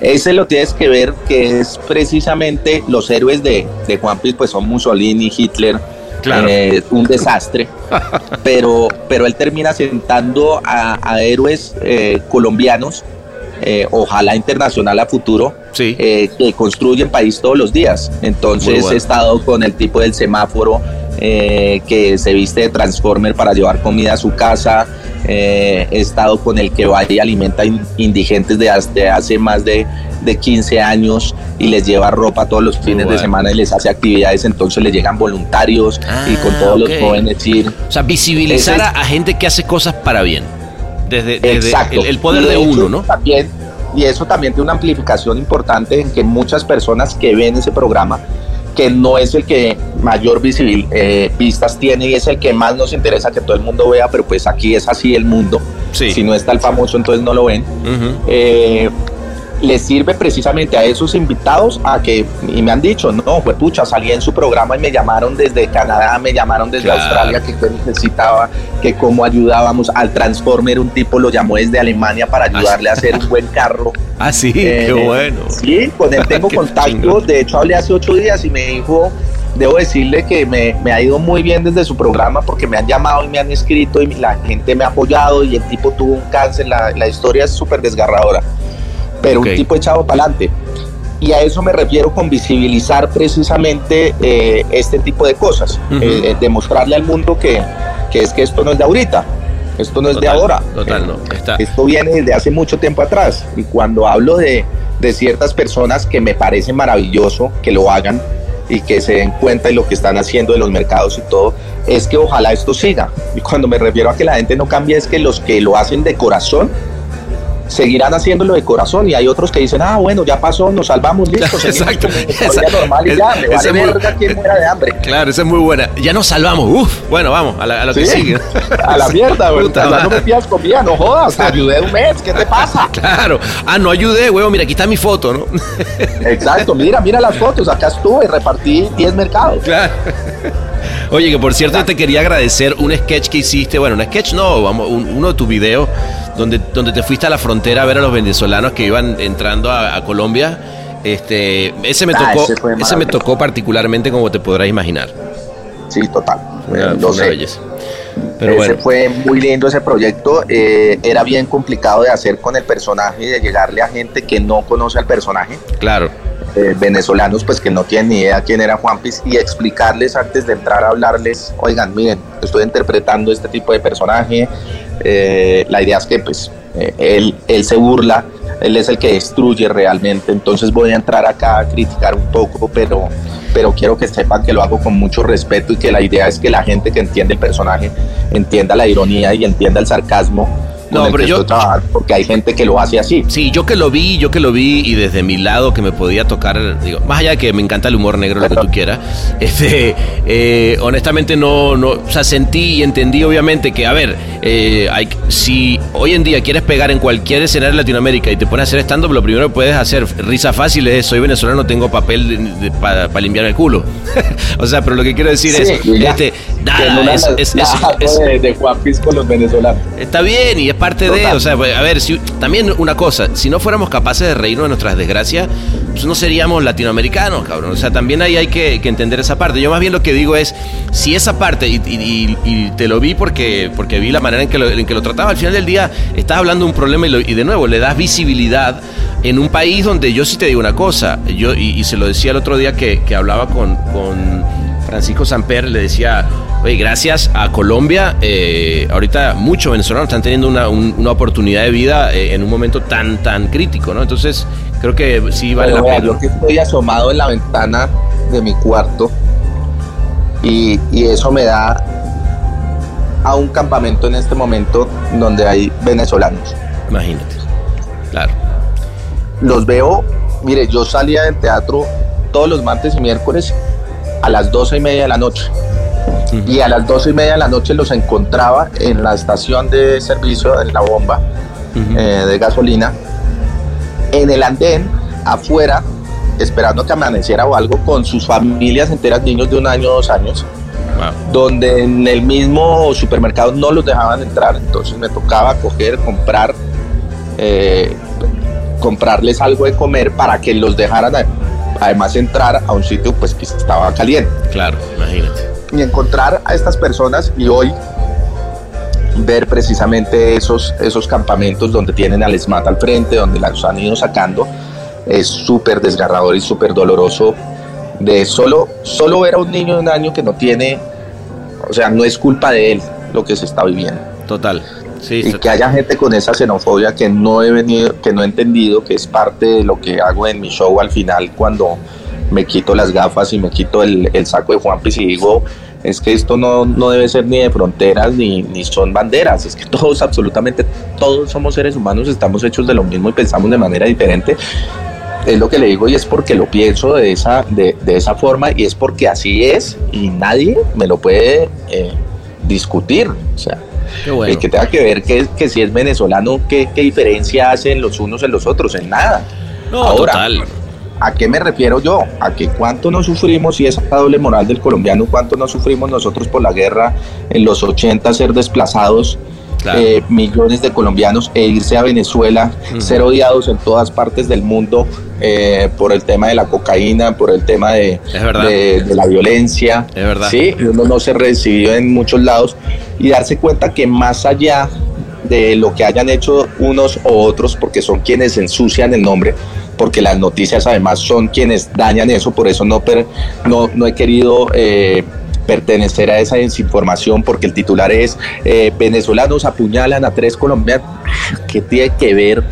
Ese lo tienes que ver que es precisamente los héroes de, de Juan Piz, pues son Mussolini, Hitler, Claro. eh, un desastre, pero, pero él termina sentando a, a héroes eh, colombianos, eh, ojalá internacional a futuro, Sí. que construyen país todos los días. Entonces bueno. he estado con el tipo del semáforo que se viste de Transformer para llevar comida a su casa. Eh, estado con el que va y alimenta in- indigentes de hace, hace más de, de 15 años y les lleva ropa todos los fines de semana y les hace actividades. Entonces les llegan voluntarios y con Ah, todos los jóvenes ir. O sea, visibilizar a, es- a gente que hace cosas para bien. Desde, desde Exacto. el, el poder de hecho, uno, ¿no? También, y eso también tiene una amplificación importante en que muchas personas que ven ese programa, que no es el que mayor visibil, eh, vistas tiene y es el que más nos interesa que todo el mundo vea, pero pues aquí es así el mundo. Sí. Si no está el famoso, entonces no lo ven. Eh, les sirve precisamente a esos invitados a que, y me han dicho, no, pues pucha, salí en su programa y me llamaron desde Canadá, me llamaron desde Claro. Australia, que qué necesitaba, que cómo ayudábamos al Transformer, un tipo lo llamó desde Alemania para ayudarle a hacer un buen carro. Ah, sí, Eh, qué bueno. Sí, con él tengo contacto, de hecho hablé hace ocho días y me dijo, debo decirle que me, me ha ido muy bien desde su programa porque me han llamado y me han escrito y la gente me ha apoyado y el tipo tuvo un cáncer, la, la historia es súper desgarradora, pero un tipo echado para adelante. Y a eso me refiero con visibilizar precisamente eh, este tipo de cosas, Ujú. eh, eh, demostrarle al mundo que, que es que esto no es de ahorita, esto no es de ahora. Total, no. Está. esto viene desde hace mucho tiempo atrás y cuando hablo de, de ciertas personas que me parece maravilloso que lo hagan y que se den cuenta de lo que están haciendo de los mercados y todo, es que ojalá esto siga. Y cuando me refiero a que la gente no cambie es que los que lo hacen de corazón seguirán haciéndolo de corazón y hay otros que dicen, ah, bueno, ya pasó, nos salvamos, listo, Exacto. Esa- normal y ya, me vale es muy- verga muera de hambre. Claro, esa es muy buena. Ya nos salvamos. Uf, bueno, vamos, a, la- a lo que sigue. A la mierda, güey. No me pidas comida, no jodas, te ayudé un mes, ¿qué te pasa? Claro. Ah, no ayudé, huevo. Mira, aquí está mi foto, ¿no? Exacto, mira, mira las fotos, acá estuve, repartí 10 mercados. Claro. Oye, que por cierto, yo te quería agradecer un sketch que hiciste. Bueno, un sketch no, vamos, un- uno de tus videos donde, donde te fuiste a la frontera a ver a los venezolanos que iban entrando a, a Colombia. Este, ese me Ah, tocó, ese me tocó particularmente como te podrás imaginar. Sí, total. Una, lo fue una sé. belleza. Pero ese bueno, fue muy lindo ese proyecto. eh, era bien complicado de hacer con el personaje y de llegarle a gente que no conoce al personaje. claro. Eh, venezolanos pues que no tienen ni idea quién era Juan Piz y explicarles antes de entrar a hablarles, oigan, miren, estoy interpretando este tipo de personaje, eh, la idea es que pues eh, él, él se burla, él es el que destruye realmente, entonces voy a entrar acá a criticar un poco, pero, pero quiero que sepan que lo hago con mucho respeto y que la idea es que la gente que entiende el personaje entienda la ironía y entienda el sarcasmo. No, pero que yo- trabajando, porque hay gente que lo hace así. Sí, yo que lo vi, yo que lo vi y desde mi lado que me podía tocar, digo, más allá de que me encanta el humor negro, lo que tú quieras, este, eh, honestamente no, no, o sea, sentí y entendí obviamente que, a ver, eh, hay, si hoy en día quieres pegar en cualquier escenario de Latinoamérica y te pones a hacer stand-up, lo primero que puedes hacer, risa fácil, es soy venezolano, tengo papel para limpiar el culo. o sea, pero lo que quiero decir Sí, es, ya. este, nada, es- es- es- de, de Juan los venezolanos. Está bien y es parte de, o sea, a ver, si, también una cosa, si no fuéramos capaces de reírnos de nuestras desgracias, pues no seríamos latinoamericanos, cabrón. O sea, también ahí hay que, que entender esa parte. Yo más bien lo que digo es, si esa parte, y, y- y- y te lo vi porque, porque vi la manera en que, lo, en que lo trataba, al final del día estás hablando de un problema y, lo- y de nuevo le das visibilidad en un país donde yo sí te digo una cosa, yo y, y se lo decía el otro día que, que hablaba con, con Francisco Samper, le decía, oye, gracias a Colombia, eh, ahorita muchos venezolanos están teniendo una, un- una oportunidad de vida eh, en un momento tan, tan crítico, ¿no? Entonces, creo que sí vale Pero la pena. yo que estoy asomado en la ventana de mi cuarto y, y eso me da a un campamento en este momento donde hay venezolanos. Imagínate. Claro. Los veo, mire, yo salía del teatro todos los martes y miércoles a las doce y media de la noche. Y a las doce y media de la noche los encontraba en la estación de servicio de la bomba eh, de gasolina, en el andén, afuera, esperando que amaneciera o algo, con sus familias enteras, niños de un año, dos años, Wow. donde en el mismo supermercado no los dejaban entrar, entonces me tocaba coger, comprar, eh, comprarles algo de comer para que los dejaran a- además entrar a un sitio pues que estaba caliente Claro, imagínate. Y encontrar a estas personas y hoy ver precisamente esos, esos campamentos donde tienen al SMAT al frente, donde los han ido sacando, es súper desgarrador y súper doloroso de solo, solo ver a un niño de un año que no tiene, o sea, no es culpa de él lo que se está viviendo. Total. Sí, Y que haya gente con esa xenofobia que no he venido, que no he entendido, que es parte de lo que hago en mi show al final cuando me quito las gafas y me quito el, el saco de Juanpis y digo, es que esto no, no debe ser ni de fronteras ni, ni son banderas, es que todos, absolutamente todos somos seres humanos, estamos hechos de lo mismo y pensamos de manera diferente. Es lo que le digo y es porque lo pienso de esa, de, de esa forma y es porque así es y nadie me lo puede eh, discutir. O sea, bueno. el que tenga que ver que, que si es venezolano, ¿qué, qué diferencia hacen los unos en los otros? En nada. No, Ahora, total. ¿A qué me refiero yo? A que cuánto no sufrimos y esa doble moral del colombiano, cuánto no sufrimos nosotros por la guerra en los 80 ser desplazados, Claro. eh, millones de colombianos e irse a Venezuela, ser odiados en todas partes del mundo eh, por el tema de la cocaína, por el tema de, la violencia. Es verdad. Sí, uno no se recibió en muchos lados y darse cuenta que más allá de lo que hayan hecho unos o otros, porque son quienes ensucian el nombre, porque las noticias además son quienes dañan eso, por eso no, per- no, no he querido eh, pertenecer a esa desinformación, porque el titular es eh, venezolanos apuñalan a tres colombianos. ¿Qué tiene que ver?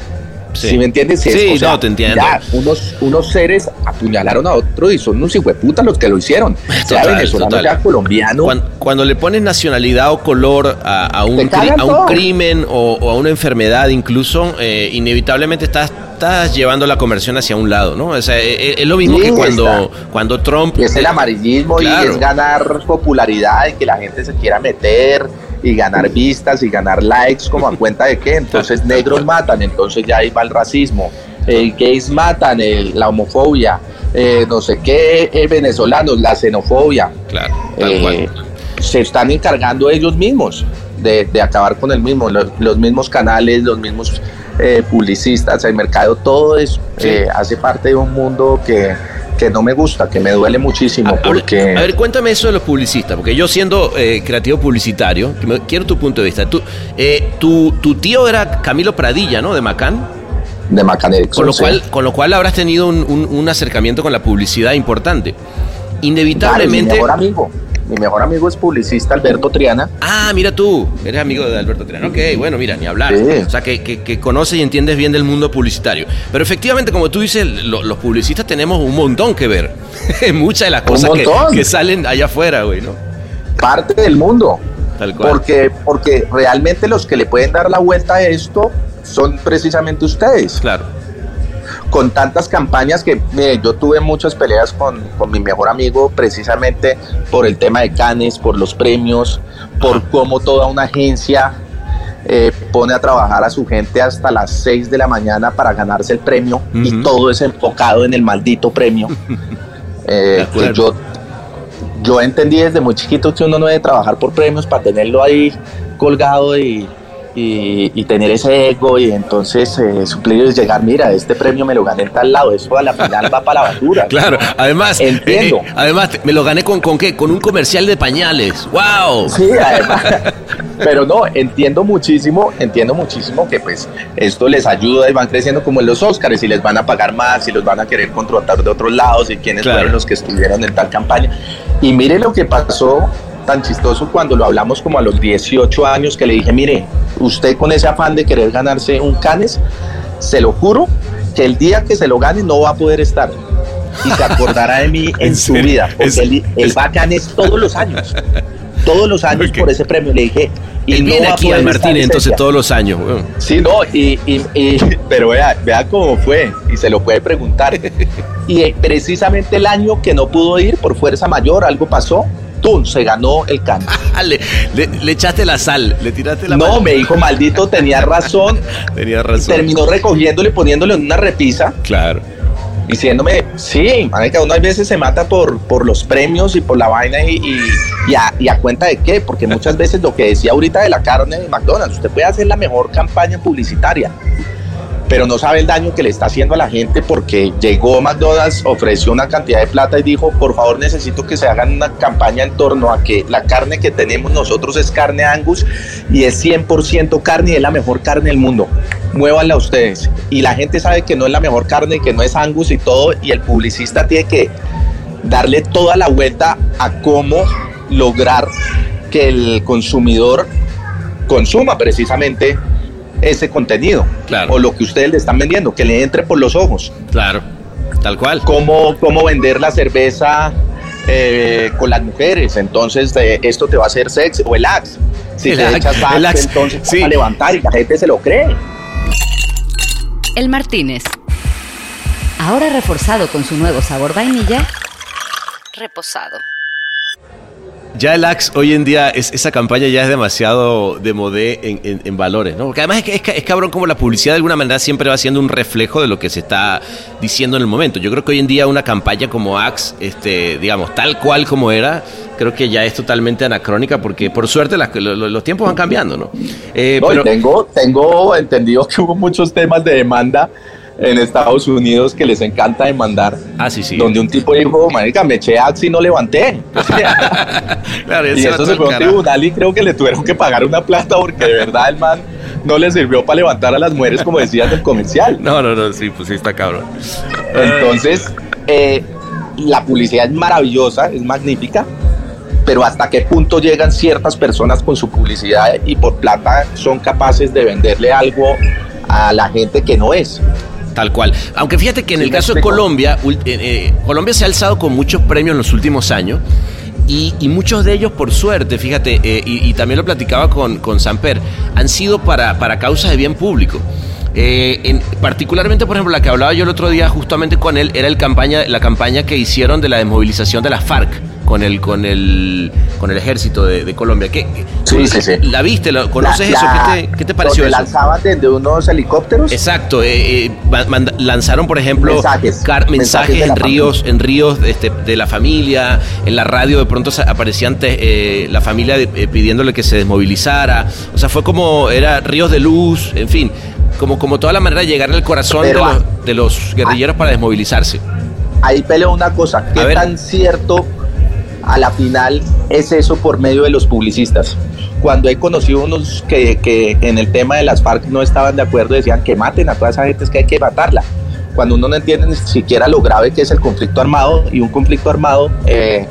Sí. ¿Sí me entiendes? Es, Sí, o sea, no, te entiendo. ya, unos, unos seres apuñalaron a otro y son unos hijueputas los que lo hicieron. sea Total, venezolano, total. sea colombiano. Cuando, cuando le pones nacionalidad o color a, a un, cri- a un crimen o, o a una enfermedad incluso, eh, inevitablemente estás, estás llevando la conversión hacia un lado, ¿no? O sea, eh, es, lo mismo Sí, que cuando, está. cuando Trump... Y es el amarillismo Claro. y es ganar popularidad y que la gente se quiera meter y ganar vistas y ganar likes como a cuenta de qué. Entonces negros matan, entonces ya ahí va el racismo. Eh, gays matan, el- la homofobia, eh, no sé qué, eh, venezolanos, la xenofobia. Claro, tal Eh, cual. se están encargando ellos mismos de, de acabar con el mismo, los, los mismos canales, los mismos eh, publicistas, el mercado, todo eso Sí. eh, hace parte de un mundo que, que no me gusta, que me duele muchísimo, A- a- porque... A ver, cuéntame eso de los publicistas, porque yo siendo eh, creativo publicitario, quiero tu punto de vista. Tú, eh, tu, tu tío era Camilo Pradilla, ¿no? De Macán. de Macan Erickson, Con lo, sí. cual, con lo cual habrás tenido un, un- un acercamiento con la publicidad importante. Claro, mi Inevitablemente... mejor amigo. Mi mejor amigo es publicista Alberto Triana. Ah, mira tú, eres amigo de Alberto Triano. Ok, bueno, mira, ni hablar. Sí. O sea, que, que, que conoces y entiendes bien del mundo publicitario. Pero efectivamente, como tú dices, lo- los publicistas tenemos un montón que ver. Muchas de las cosas que salen allá afuera, güey, ¿no? parte del mundo. Tal cual. Porque, porque realmente los que le pueden dar la vuelta a esto son precisamente ustedes. Claro. Con tantas campañas que mire, yo tuve muchas peleas con, con mi mejor amigo precisamente por el tema de Canes, por los premios, por cómo toda una agencia eh, pone a trabajar a su gente hasta las 6 de la mañana para ganarse el premio y todo es enfocado en el maldito premio. Eh, acuerdo. yo yo entendí desde muy chiquito que uno no debe trabajar por premios para tenerlo ahí colgado y, y, y tener ese ego y entonces eh, suplir y llegar, mira, este premio me lo gané en tal lado, eso a la final va para la basura. Claro, además, Entiendo. eh, además me lo gané con, con qué? Con un comercial de pañales. ¡Wow! Sí, además. Pero no, entiendo muchísimo, entiendo muchísimo que pues esto les ayuda y van creciendo como en los Óscares y les van a pagar más y los van a querer contratar de otros lados y quiénes Claro. fueron los que estuvieron en tal campaña. Y mire lo que pasó tan chistoso cuando lo hablamos como a los 18 años que le dije, mire, usted con ese afán de querer ganarse un Canes, se lo juro que el día que se lo gane no va a poder estar. Y se acordará de mí en, ¿En su serio? vida, porque Es- él, él es- va a Cannes todos los años. Todos los años Ok. por ese premio. Le dije, y Él no viene aquí al ese entonces todos los años. weón. Sí, no, y, y- y- pero vea, vea cómo fue, y se lo puede preguntar. Y eh, precisamente el año que no pudo ir por fuerza mayor, algo pasó, ¡tum! se ganó el can. Ah, le, le- le echaste la sal, le tiraste la No, mano. me dijo, maldito, tenía razón. Tenía razón. Terminó recogiéndole, poniéndole en una repisa, Claro. diciéndome, sí, marica, uno a veces se mata por, por los premios y por la vaina y, y, y a, y a cuenta de qué, porque muchas veces lo que decía ahorita de la carne de McDonald's, usted puede hacer la mejor campaña publicitaria, pero no sabe el daño que le está haciendo a la gente porque llegó McDonald's, ofreció una cantidad de plata y dijo, por favor necesito que se hagan una campaña en torno a que la carne que tenemos nosotros es carne Angus y es 100% carne y es la mejor carne del mundo. Muévanla ustedes. Y la gente sabe que no es la mejor carne, que no es Angus y todo, y el publicista tiene que darle toda la vuelta a cómo lograr que el consumidor consuma precisamente ese contenido Claro. o lo que ustedes le están vendiendo, que le entre por los ojos. Claro, tal cual. Cómo, cómo vender la cerveza eh, con las mujeres, entonces eh, esto te va a hacer sexy, o el axe. Si El le Axe, echas el Axe, Axe, entonces sí. vas a levantar y la gente se lo cree. El Martínez. Ahora reforzado con su nuevo sabor vainilla. Reposado. Ya el Axe hoy en día, es, esa campaña ya es demasiado de modé en, en- en valores, ¿no? Porque además es, que- es, es cabrón como la publicidad de alguna manera siempre va siendo un reflejo de lo que se está diciendo en el momento. Yo creo que hoy en día una campaña como Axe, este, digamos, tal cual como era, creo que ya es totalmente anacrónica porque por suerte las- lo- lo- los tiempos van cambiando, ¿no? Eh, No, pero- tengo, tengo entendido que hubo muchos temas de demanda en Estados Unidos que les encanta demandar. Ah, sí, sí. Donde un tipo dijo, marica, me eché Axe y no levanté. Claro, y eso se fue a un tribunal y creo que le tuvieron que pagar una plata porque de verdad el man no le sirvió para levantar a las mujeres como decías del comercial. No, no, no, sí, pues sí está cabrón. Entonces, eh, la publicidad es maravillosa, es magnífica, pero hasta qué punto llegan ciertas personas con su publicidad y por plata son capaces de venderle algo a la gente que no es. Tal cual. Aunque fíjate que en Sí, el caso de. Colombia, eh, eh, Colombia se ha alzado con muchos premios en los últimos años. Y, y muchos de ellos, por suerte, fíjate, eh, y, y también lo platicaba con, con Samper, han sido para, para causas de bien público. Eh, en- particularmente, por ejemplo, la que hablaba yo el otro día justamente con él, era el campaña, la campaña que hicieron de la desmovilización de las FARC con el, con el, con el ejército de, de Colombia. ¿Qué, Sí, sí, sí. ¿La viste? ¿Lo- ¿Conoces La- eso? la- ¿Qué te, qué te pareció eso? lanzaban desde unos helicópteros. Exacto, eh, eh, manda- lanzaron por ejemplo Mensajes. en ríos, en ríos este, de la familia, en la radio de pronto aparecían eh, la familia de- eh, pidiéndole que se desmovilizara, o sea fue como era ríos de luz, en fin, como como toda la manera de llegar al corazón de los, ah, de los guerrilleros para desmovilizarse. Ahí peleo una cosa, ¿qué tan cierto a la final es eso por medio de los publicistas? Cuando he conocido unos que, que en el tema de las FARC no estaban de acuerdo, decían que maten a toda esa gente, es que hay que matarla. Cuando uno no entiende ni siquiera lo grave que es el conflicto armado y un conflicto armado eh,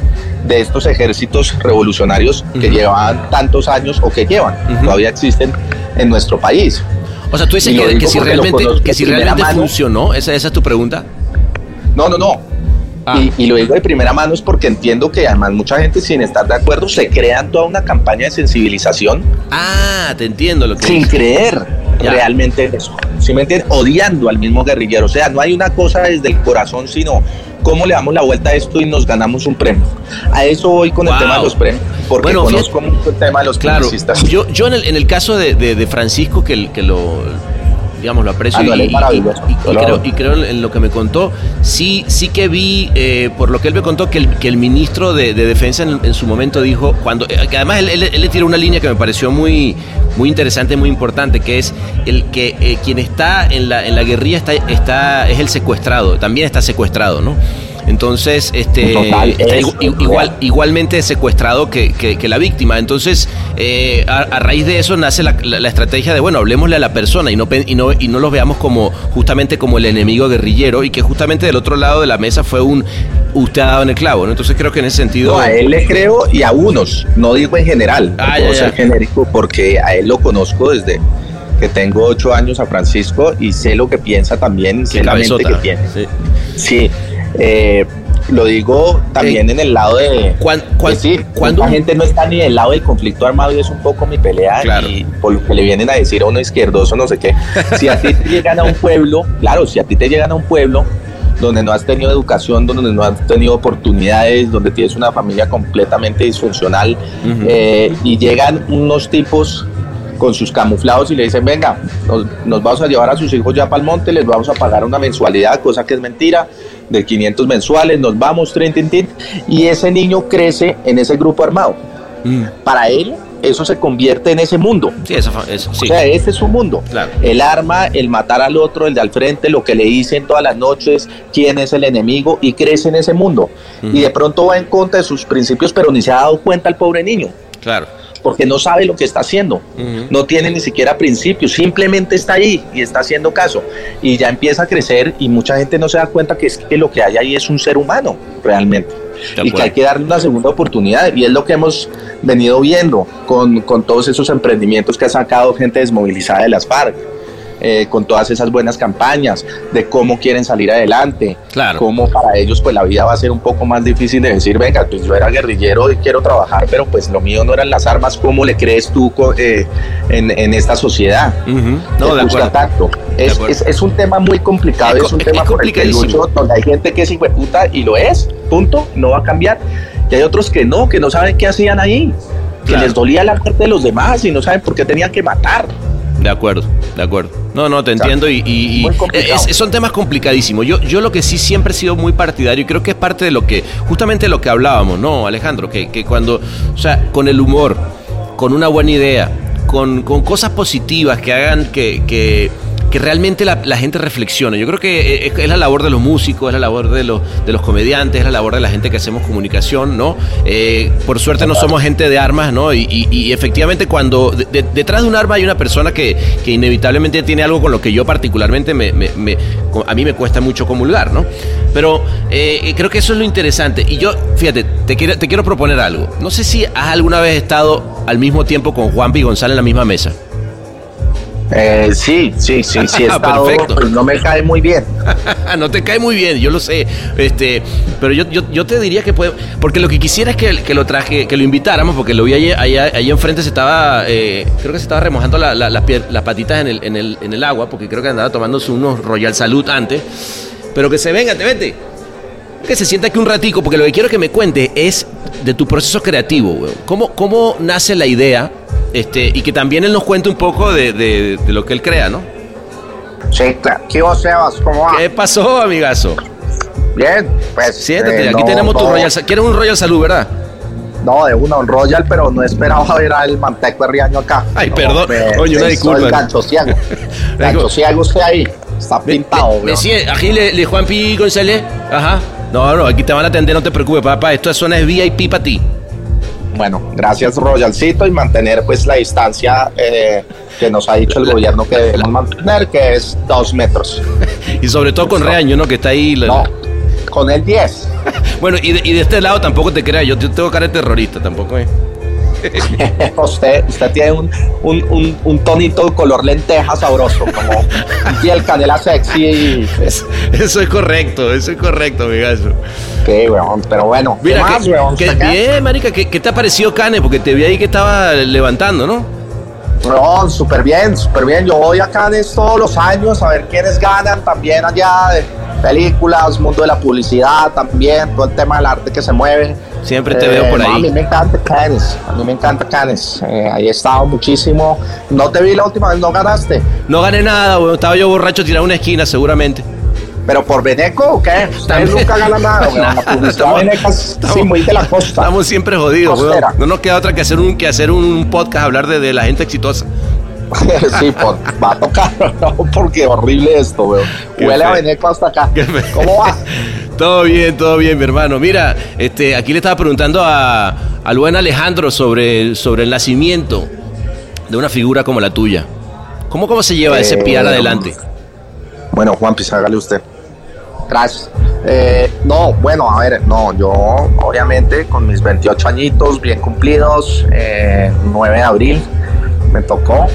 de estos ejércitos revolucionarios que Ujú. llevaban tantos años o que llevan, todavía existen en nuestro país. O sea, tú dices que, si realmente, que si realmente mano. funcionó, esa, esa es tu pregunta. No, no, no. Ah. Y, y lo digo de primera mano es porque entiendo que además mucha gente sin estar de acuerdo se crean toda una campaña de sensibilización Ah, te entiendo lo que sin creer Ya. realmente en eso. ¿Sí me entiendes? Odiando al mismo guerrillero. O sea, no hay una cosa desde el corazón, sino cómo le damos la vuelta a esto y nos ganamos un premio. A eso voy con Wow. el tema de los premios, porque Bueno, fíjate- conozco mucho el tema de los Claro, yo, yo en, el, en el caso de, de- de Francisco, que, el- que lo digamos lo aprecio Ah, no, y, creo, adoro. y creo en lo que me contó, sí, sí que vi, eh, por lo que él me contó, que el, que el ministro de, de Defensa en, en su momento dijo, cuando eh, que además él, él- él le tiró una línea que me pareció muy, muy interesante, muy importante, que es el que eh, quien está en la, en la guerrilla está, está, es el secuestrado, también está secuestrado, ¿no? Entonces, este, Total, está igual, igualmente secuestrado que, que- que la víctima. Entonces, eh, a, a raíz de eso nace la, la- la estrategia de, bueno, hablemosle a la persona y no, y, no, y no los veamos como justamente como el enemigo guerrillero y que justamente del otro lado de la mesa fue un, usted ha dado en el clavo, ¿no? Entonces creo que en ese sentido... No, a él le creo y a unos, no digo en general, Ah, ya, ya. ser genérico porque a él lo conozco desde que tengo ocho años a Francisco y sé lo que piensa también, sé la mente que tiene. Sí. Sí, eh, lo digo también Eh, en el lado de... sí, mucha un- gente no está ni del lado del conflicto armado y es un poco mi pelea Claro. y por lo que le vienen a decir a uno izquierdoso, no sé qué. Si a ti te llegan a un pueblo, claro, si a ti te llegan a un pueblo donde no has tenido educación, donde no has tenido oportunidades, donde tienes una familia completamente disfuncional eh, y llegan unos tipos con sus camuflados y le dicen, venga, nos, nos vamos a llevar a sus hijos ya para el monte, les vamos a pagar una mensualidad, cosa que es mentira, de 500 mensuales, nos vamos, trin, tin, tin, y ese niño crece en ese grupo armado. Mm. Para él, eso se convierte en ese mundo. Sí, eso- sí. O sea, ese es su mundo. Claro. El arma, el matar al otro, el de al frente, lo que le dicen todas las noches, quién es el enemigo y crece en ese mundo. Y de pronto va en contra de sus principios, pero ni se ha dado cuenta el pobre niño, Claro. Porque no sabe lo que está haciendo. No tiene ni siquiera principios, simplemente está ahí y está haciendo caso. Y ya empieza a crecer y mucha gente no se da cuenta que es que lo que hay ahí es un ser humano, realmente. Y que hay que darle una segunda oportunidad. Y es lo que hemos venido viendo con, con todos esos emprendimientos que ha sacado gente desmovilizada de las FARC. Eh, con todas esas buenas campañas de cómo quieren salir adelante, Claro. cómo para ellos pues la vida va a ser un poco más difícil de decir, venga, pues yo era guerrillero y quiero trabajar, pero pues lo mío no eran las armas, ¿cómo le crees tú eh, en, en esta sociedad? No, de acuerdo. tanto. Es, es, es un tema muy complicado, Es es, un tema por el que complicadísimo. lucho, donde hay gente que es hijueputa y lo es, punto, no va a cambiar. Y hay otros que no, que no saben qué hacían ahí, que Claro. les dolía la muerte de los demás y no saben por qué tenían que matar. De acuerdo, de acuerdo. No, no, te entiendo y, y- y Muy complicado. es- son temas complicadísimos. Yo, yo lo que sí siempre he sido muy partidario y creo que es parte de lo que, justamente de lo que hablábamos, ¿no, Alejandro? Que, que cuando, o sea, con el humor, con una buena idea, con, con cosas positivas que hagan que, que, que realmente la, gente reflexione. Yo creo que es, es la labor de los músicos, es la labor de los, de los comediantes, es la labor de la gente que hacemos comunicación, ¿no? Eh, por suerte no somos gente de armas, ¿no? Y, efectivamente cuando de- de- detrás de un arma hay una persona que, que inevitablemente tiene algo con lo que yo particularmente me, me- me- a mí me cuesta mucho comulgar, ¿no? Pero eh, creo que eso es lo interesante. Y yo, fíjate, te quiero, te quiero proponer algo. No sé si has alguna vez estado al mismo tiempo con Juanpi y González en la misma mesa. Eh, sí, sí, sí, sí, he estado, Perfecto. pues no me cae muy bien. no te cae muy bien, yo lo sé. Este, pero yo, yo, yo te diría que puede. Porque lo que quisiera es que, que lo traje, que lo invitáramos, porque lo vi allá, allá, allá enfrente, se estaba. eh, creo que se estaba remojando la- la- las pier- las patitas en el, en, el, en el agua, porque creo que andaba tomándose unos Royal Salud antes. Pero que se venga, te vete. Que se sienta aquí un ratico, porque lo que quiero que me cuente es de tu proceso creativo, weón. ¿Cómo, ¿Cómo nace la idea? Este, y que también él nos cuente un poco de, de- de lo que él crea, ¿no? Sí, claro. ¿Qué vos, Sebas? ¿Cómo va? ¿Qué pasó, amigazo? Bien, pues. Siéntate, eh, aquí no, tenemos tu no, Royal Salud. ¿Quieres un Royal Salud, verdad? No, de una, un Royal, pero no esperaba ver al manteco de Riaño acá. Ay, No, perdón. me- Oye, una disculpa. Soy gancho ciego. gancho ciego usted ahí. Está pintado, sigue, aquí le, le Juan Pi González. Ajá. No, no, aquí te van a atender, no te preocupes, papá. Esta zona es VIP para ti. Bueno, gracias Royalcito y mantener pues la distancia eh, que nos ha dicho el gobierno que debemos mantener, que es dos metros. Y sobre todo con Reaño, ¿no? Que está ahí. la- No, con el 10. Bueno, y de, y de este lado tampoco te creas. Yo, yo tengo cara de terrorista tampoco, ¿eh? usted, usted tiene un, un, un, un tonito color lenteja sabroso, como piel canela sexy. y- Eso es correcto, eso es correcto, amigazo. Sí, weón, pero bueno, ¿qué Mira, más, que, weón? que- ¿Usted qué? bien, marica, ¿qué, qué te ha parecido Cane? Porque te vi ahí que estaba levantando, ¿no? No, súper bien, súper bien. Yo voy a Cannes todos los años a ver quiénes ganan también allá de películas, mundo de la publicidad también, todo el tema del arte que se mueve. Siempre te veo por no, ahí. a mí me encanta Cannes, a mí me encanta Cannes. Eh, ahí he estado muchísimo. No te vi la última vez, no ganaste. No gané nada, weón. Estaba yo borracho tirado una esquina, seguramente. ¿Pero por Beneco o qué? Ustedes nunca ganan nada, weón. La publicidad estamos- Beneca es sí, muy de la costa. Estamos siempre jodidos, weón. No nos queda otra que hacer un, que hacer un podcast, hablar de, de la gente exitosa. sí, por, va a tocar, no, porque horrible esto, weón. Huele a. Beneco hasta acá. ¿Cómo va? Todo bien, todo bien, mi hermano. Mira, este, aquí le estaba preguntando a, al buen Alejandro sobre, sobre el nacimiento de una figura como la tuya. ¿Cómo, cómo se lleva ese Eh, piar adelante? Bueno, Juan, pues hágale usted. Gracias. Eh, no, bueno, a ver, no, yo obviamente con mis 28 añitos bien cumplidos, eh, 9 de abril me tocó.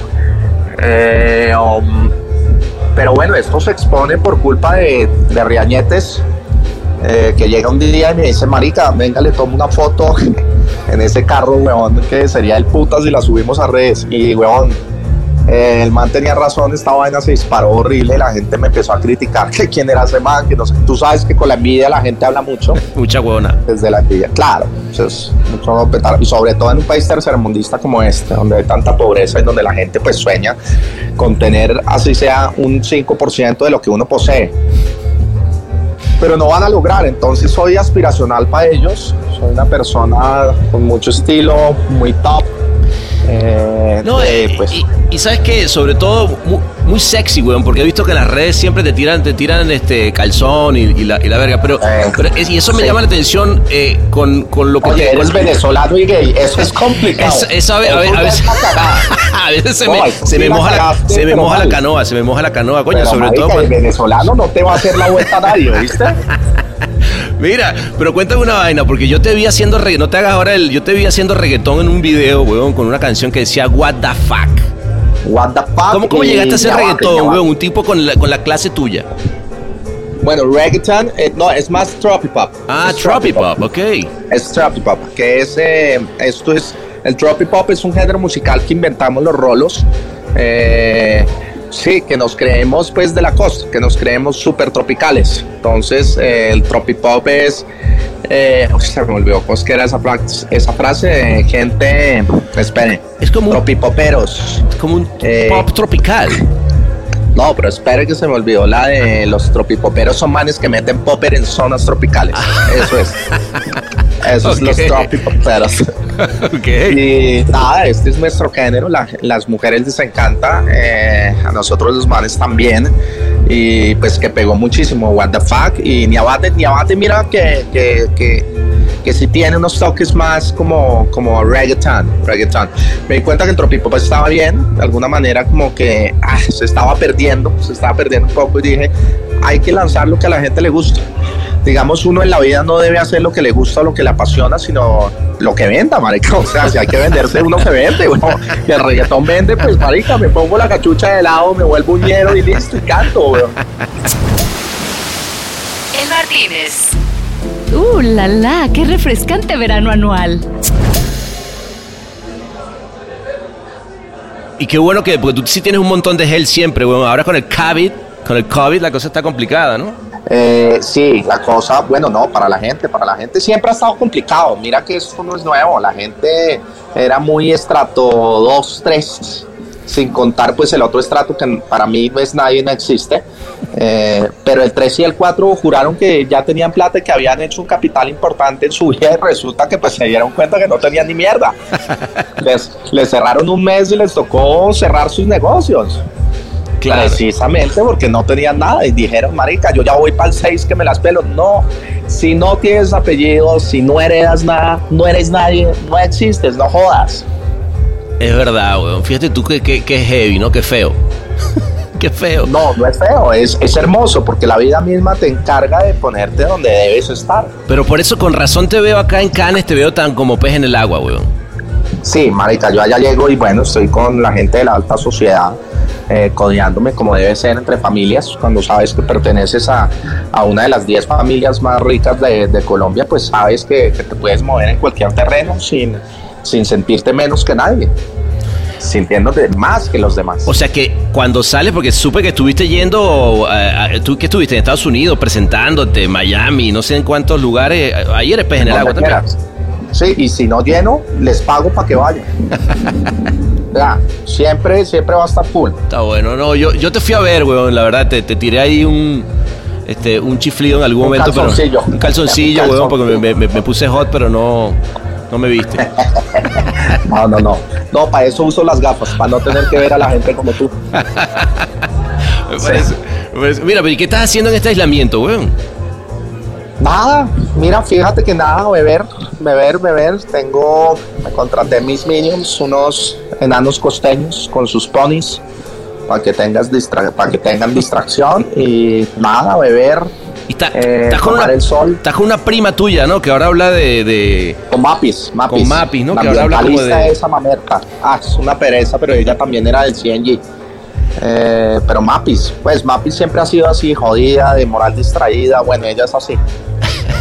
Eh, um, pero bueno, esto se expone por culpa de, de Riañetes, eh, que llega un día y me dice, marica, venga, le tomo una foto en ese carro, weón, que sería el puta si la subimos a redes. Y, weón, eh, el man tenía razón, esta vaina se disparó horrible, la gente me empezó a criticar que quién era ese man, que no sé, tú sabes que con la envidia la gente habla mucho, Mucha huevona. desde la envidia, claro, es mucho y sobre todo en un país tercermundista como este, donde hay tanta pobreza y donde la gente pues sueña con tener así sea un 5% de lo que uno posee. Pero no van a lograr, entonces soy aspiracional para ellos, soy una persona con mucho estilo, muy top, Eh, No, eh, eh, pues, y, y sabes que sobre todo muy, muy sexy, weón, porque he visto que en las redes siempre te tiran, te tiran este calzón y, y la, y la verga, pero, Eh, pero es- y eso me sí. llama la atención eh, con, con lo que oye, te- eres con- venezolano y gay, eso es complicado. Es- a, a a veces, a veces se, No, me, se me moja, la, se me moja la canoa, se me moja la canoa, coño, Pero, sobre marica, todo. el cuando- venezolano no te va a hacer la vuelta a nadie, ¿viste? Mira, pero cuéntame una vaina, porque yo te vi haciendo reggaetón, no te hagas ahora el, yo te vi haciendo reggaetón en un video, weón, con una canción que decía What the fuck. What the fuck. ¿Cómo, cómo llegaste a hacer reggaetón, va. weón? Un tipo con la, con la clase tuya. Bueno, reggaeton, eh, no, es más tropipop. Ah, Tropipop, ok. Es tropipop, que es, eh, esto es, el tropipop es un género musical que inventamos los rolos. eh, sí, que nos creemos pues de la costa, que nos creemos súper tropicales. Entonces, eh, el tropipop es, eh, uy, se me olvidó, ¿cómo es que era esa, fra- esa frase? Eh, gente, espere, Es como tropipoperos. como un Eh, pop tropical. No, pero espere que se me olvidó la de los tropipoperos son manes que meten popper en zonas tropicales. Eso es. Eso es los tropipoperos. ok. Y nada, este es nuestro género. la- las mujeres les encanta. eh, a nosotros los manes también. Y pues que pegó muchísimo. What the fuck. Y Niabate, Niabate, mira que, que, que, que sí tiene unos toques más como, como reggaeton, reggaeton. Me di cuenta que el tropipop estaba bien. De alguna manera como que ah, se estaba perdiendo. Se estaba perdiendo un poco. Y dije, hay que lanzar lo que a la gente le gusta digamos, uno en la vida no debe hacer lo que le gusta o lo que le apasiona, sino lo que venda, marica. O sea, si hay que venderse, uno se vende. Uno, y el reggaetón vende, pues, marica, me pongo la cachucha de lado, me vuelvo uñero y listo, y canto, weón. El Martínez. Uh, la la, qué refrescante verano anual. Y qué bueno que, porque tú sí tienes un montón de gel siempre, weón. Ahora con el COVID, con el COVID la cosa está complicada, ¿no? Eh, sí, la cosa, bueno, no, para la gente, para la gente siempre ha estado complicado. Mira que esto no es nuevo, la gente era muy estrato 2, 3, sin contar pues el otro estrato que para mí pues nadie no existe. Eh, pero el 3 y el 4 juraron que ya tenían plata y que habían hecho un capital importante en su vida y resulta que pues se dieron cuenta que no tenían ni mierda. Les, les cerraron un mes y les tocó cerrar sus negocios. Precisamente porque no tenían nada y dijeron, marica, yo ya voy para el 6 que me las pelo. No, si no tienes apellido, si no heredas nada, no eres nadie, no existes, no jodas. Es verdad, weón. Fíjate tú que, que, que heavy, ¿no? Qué feo. qué feo. No, no es feo, es, es hermoso porque la vida misma te encarga de ponerte donde debes estar. Pero por eso con razón te veo acá en Cannes, te veo tan como pez en el agua, weón. Sí, marica, yo allá llego y bueno, estoy con la gente de la alta sociedad, eh, codeándome como debe ser entre familias. Cuando sabes que perteneces a, a una de las 10 familias más ricas de, de Colombia, pues sabes que, que te puedes mover en cualquier terreno sin, sin sentirte menos que nadie, sintiéndote más que los demás. O sea que cuando sales, porque supe que estuviste yendo, eh, a- tú que estuviste en Estados Unidos presentándote, Miami, no sé en cuántos lugares, eh, ahí eres pez en el agua también. quieras. Sí, y si no lleno, les pago para que vayan. Ya, siempre, siempre va a estar full. Está bueno, no, yo, yo te fui a ver, weón, la verdad, te, te tiré ahí un, este, un chiflido en algún Un momento. pero- calzoncillo. un calzoncillo, Un weón, porque me, calzoncillo. me- me puse hot, pero no, no me viste. No, no, no. No, para eso uso las gafas, para no tener que ver a la gente como tú. Me parece- me parece- Mira, pero ¿y qué estás haciendo en este aislamiento, weón? Nada, mira, fíjate que nada, beber, beber, beber. Tengo, me contraté mis minions, unos enanos costeños con sus ponis, para que tengas distra para que tengan distracción y nada, beber, Y está- eh, con tomar una, el sol. estás con una prima tuya, ¿no? Que ahora habla de... de- Con Mapis, Mapis. Con Mapis, ¿no? La Que ahora habla como de- esa mamerta. Ah, es una pereza, pero ella también era del CNG. Eh, pero Mapis, pues Mapis siempre ha sido así, jodida, de moral distraída. Bueno, ella es así.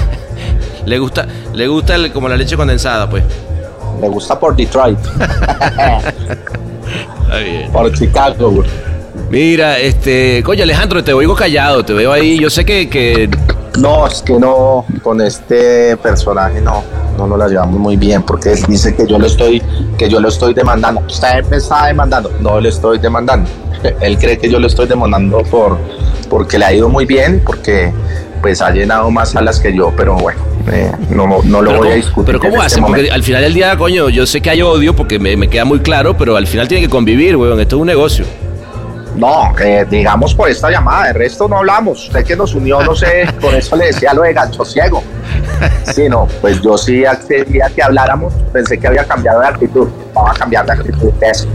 le gusta, le gusta el- como la leche condensada, pues. Le gusta por Detroit, Está bien. por Chicago. güey. Mira, este, coño Alejandro, te oigo callado, te veo ahí, yo sé que, que No, es que no, con este personaje no, no nos la llevamos muy bien porque él dice que yo lo estoy, que yo lo estoy demandando. Usted me está demandando, no le estoy demandando. Él cree que yo lo estoy demandando por, porque le ha ido muy bien, porque pues ha llenado más salas que yo, pero bueno, eh, no, no, no lo voy a ¿cómo, discutir. pero ¿cómo este hacen? Porque momento. al final del día, coño, yo sé que hay odio porque me, me queda muy claro, pero al final tiene que convivir, weón. Esto es un negocio. No, eh, digamos por esta llamada, de resto no hablamos. Usted que nos unió, no sé, por eso le decía lo de gancho ciego. Sí, no, pues yo sí quería que habláramos, pensé que había cambiado de actitud. Vamos a cambiar de actitud. Eso.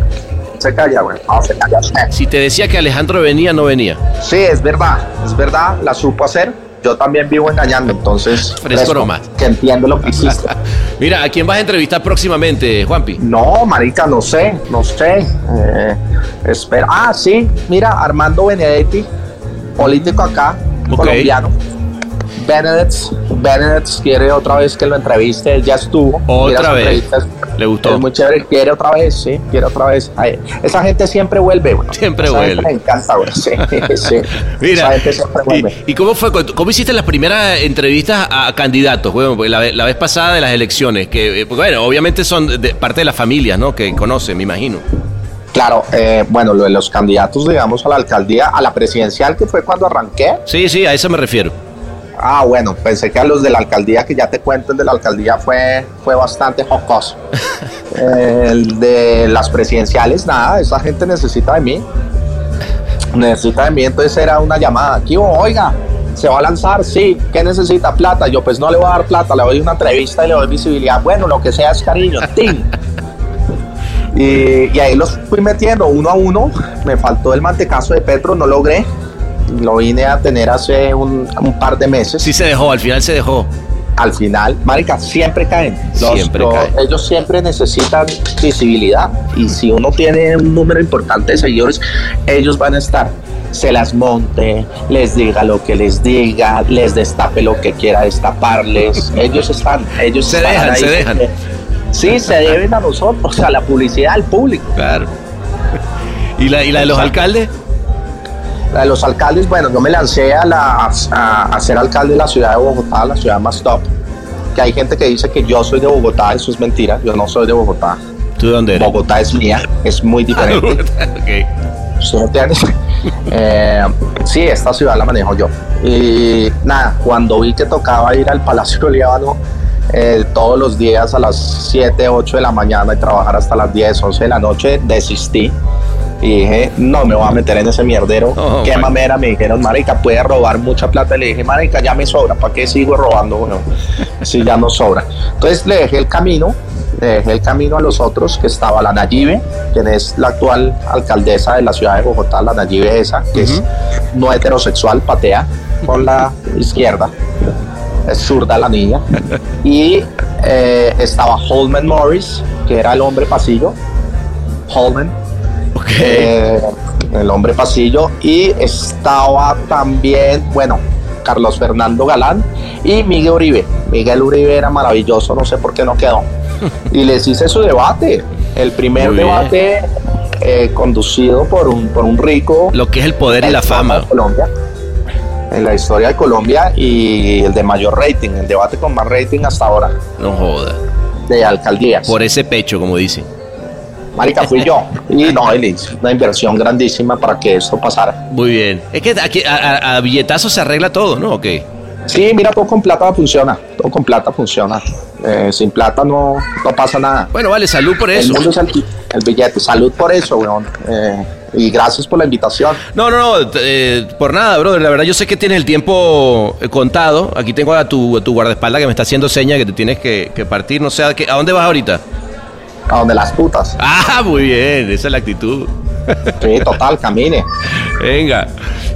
Se calla, güey. Vamos a callar. Si te decía que Alejandro venía, no venía. Sí, es verdad, es verdad, la supo hacer. Yo también vivo engañando, entonces. Fresco nomás. Que entiendo lo que hiciste. Mira, ¿a quién vas a entrevistar próximamente, Juanpi? No, marica, no sé, no sé. Eh, espera. Ah, sí, mira, Armando Benedetti, político acá, colombiano. Benedetti, Benedetti quiere otra vez que lo entreviste, él ya estuvo. Otra vez. Le gustó. Es muy chévere, quiere otra vez, sí, quiere otra vez. Ay, esa gente siempre vuelve, güey. Siempre Esa vuelve. Me encanta, güey. Sí, sí. Mira, esa gente siempre vuelve. ¿y, y cómo fue? ¿Cómo hiciste las primeras entrevistas a, candidatos? Bueno, porque la, la vez pasada de las elecciones, que, eh, bueno, obviamente son de parte de las familias, ¿no? Que conocen, me imagino. Claro, eh, bueno, lo de los candidatos, digamos, a la alcaldía, a la presidencial, que fue cuando arranqué. Sí, sí, a eso me refiero. Ah, bueno, pensé que a los de la alcaldía, que ya te cuento, el de la alcaldía fue, fue bastante jocoso. El de las presidenciales, nada, esa gente necesita de mí. Necesita de mí, entonces era una llamada. Aquí, oiga, ¿se va a lanzar? Sí, ¿qué necesita? Plata. Yo, pues no le voy a dar plata, le doy una entrevista y le doy visibilidad. Bueno, lo que sea es cariño, ¡tin! Y, y ahí los fui metiendo uno a uno. Me faltó el mantecazo de Petro, no logré. Lo vine a tener hace un, un par de meses. Sí se dejó, al final se dejó. Al final, marica, siempre caen. Los- Siempre los- caen. Ellos siempre necesitan visibilidad. Y si uno tiene un número importante de seguidores, ellos van a estar. Se las monte, les diga lo que les diga, les destape lo que quiera destaparles. Ellos están, ellos Se están dejan, ahí. se dejan. Sí, se deben a nosotros, a la publicidad al público. Claro. ¿Y la, y la de los alcaldes? La de los alcaldes, bueno, yo me lancé a, la, a, a ser alcalde de la ciudad de Bogotá, la ciudad más top. Que hay gente que dice que yo soy de Bogotá, eso es mentira, yo no soy de Bogotá. ¿Tú de dónde eres? Bogotá es mía, es muy diferente. Ok. ¿Sí? Eh, sí, esta ciudad la manejo yo. Y nada, cuando vi que tocaba ir al Palacio Líbano eh, todos los días a las 7, 8 de la mañana y trabajar hasta las 10, 11 de la noche, desistí. Y dije, no me voy a meter en ese mierdero. Oh, Qué mamera, me dijeron, marica, puede robar mucha plata. Le dije, marica, ya me sobra, ¿para qué sigo robando? Bueno, si ya no sobra. Entonces le dejé el camino, le dejé el camino a los otros, que estaba la Nayibe, quien es la actual alcaldesa de la ciudad de Bogotá, la Nayibe esa, que es no heterosexual, patea con la izquierda. Es zurda la niña. Y eh, estaba Holman Morris, que era el hombre pasillo. Holman, Eh, el hombre pasillo y estaba también, bueno, Carlos Fernando Galán y Miguel Uribe. Miguel Uribe era maravilloso, no sé por qué no quedó. Y les hice su debate, el primer debate eh, conducido por un, por un rico Lo que es el poder y la fama. de Colombia, en la historia de Colombia y el de mayor rating, el debate con más rating hasta ahora No joda. de alcaldías. Por ese pecho, como dicen. Marica, fui yo. Y no, él hizo una inversión grandísima para que esto pasara. Muy bien. Es que aquí a, a- billetazos se arregla todo, ¿no? Ok. Sí, mira, todo con plata funciona. Todo con plata funciona. Eh, sin plata no, no pasa nada. Bueno, vale, salud por El eso. mundo es el, el billete. Salud por eso, weón. Eh, y gracias por la invitación. No, no, no, eh, por nada, brother. La verdad, yo sé que tienes el tiempo eh, contado. Aquí tengo a tu, a tu guardaespaldas que me está haciendo seña que te tienes que, que partir. No sé, ¿a, qué- ¿a dónde vas ahorita? A donde las putas. Ah, muy bien, esa es la actitud. Sí, total, camine. Venga,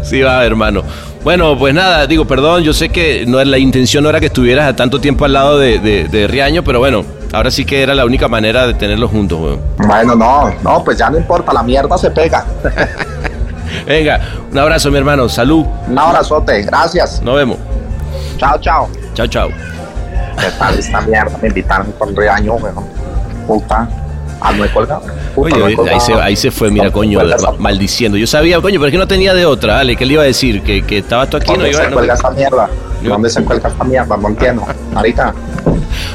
sí va, hermano. Bueno, pues nada, digo, perdón, yo sé que no la intención no era que estuvieras a tanto tiempo al lado de, de, de Riaño, pero bueno, ahora sí que era la única manera de tenerlos juntos, weón. Bueno, no, no, pues ya no importa, la mierda se pega. Venga, un abrazo, mi hermano, salud, Un abrazote, gracias. nos vemos. Chao, chao. Chao, chao. ¿Qué tal esta mierda? Me invitaron con reaño, weón. Puta. Ah, no colgado. No Oye, ahí colgado. se, ahí se fue, mira, No, coño, esa- maldiciendo. Yo sabía, coño, pero es que no tenía de otra, dale, ¿qué le iba a decir? Que, que estabas tú aquí, no ¿Dónde iba se no- cuelga esta mierda? Yo- ¿Dónde se cuelga esta mierda? No entiendo. Marica,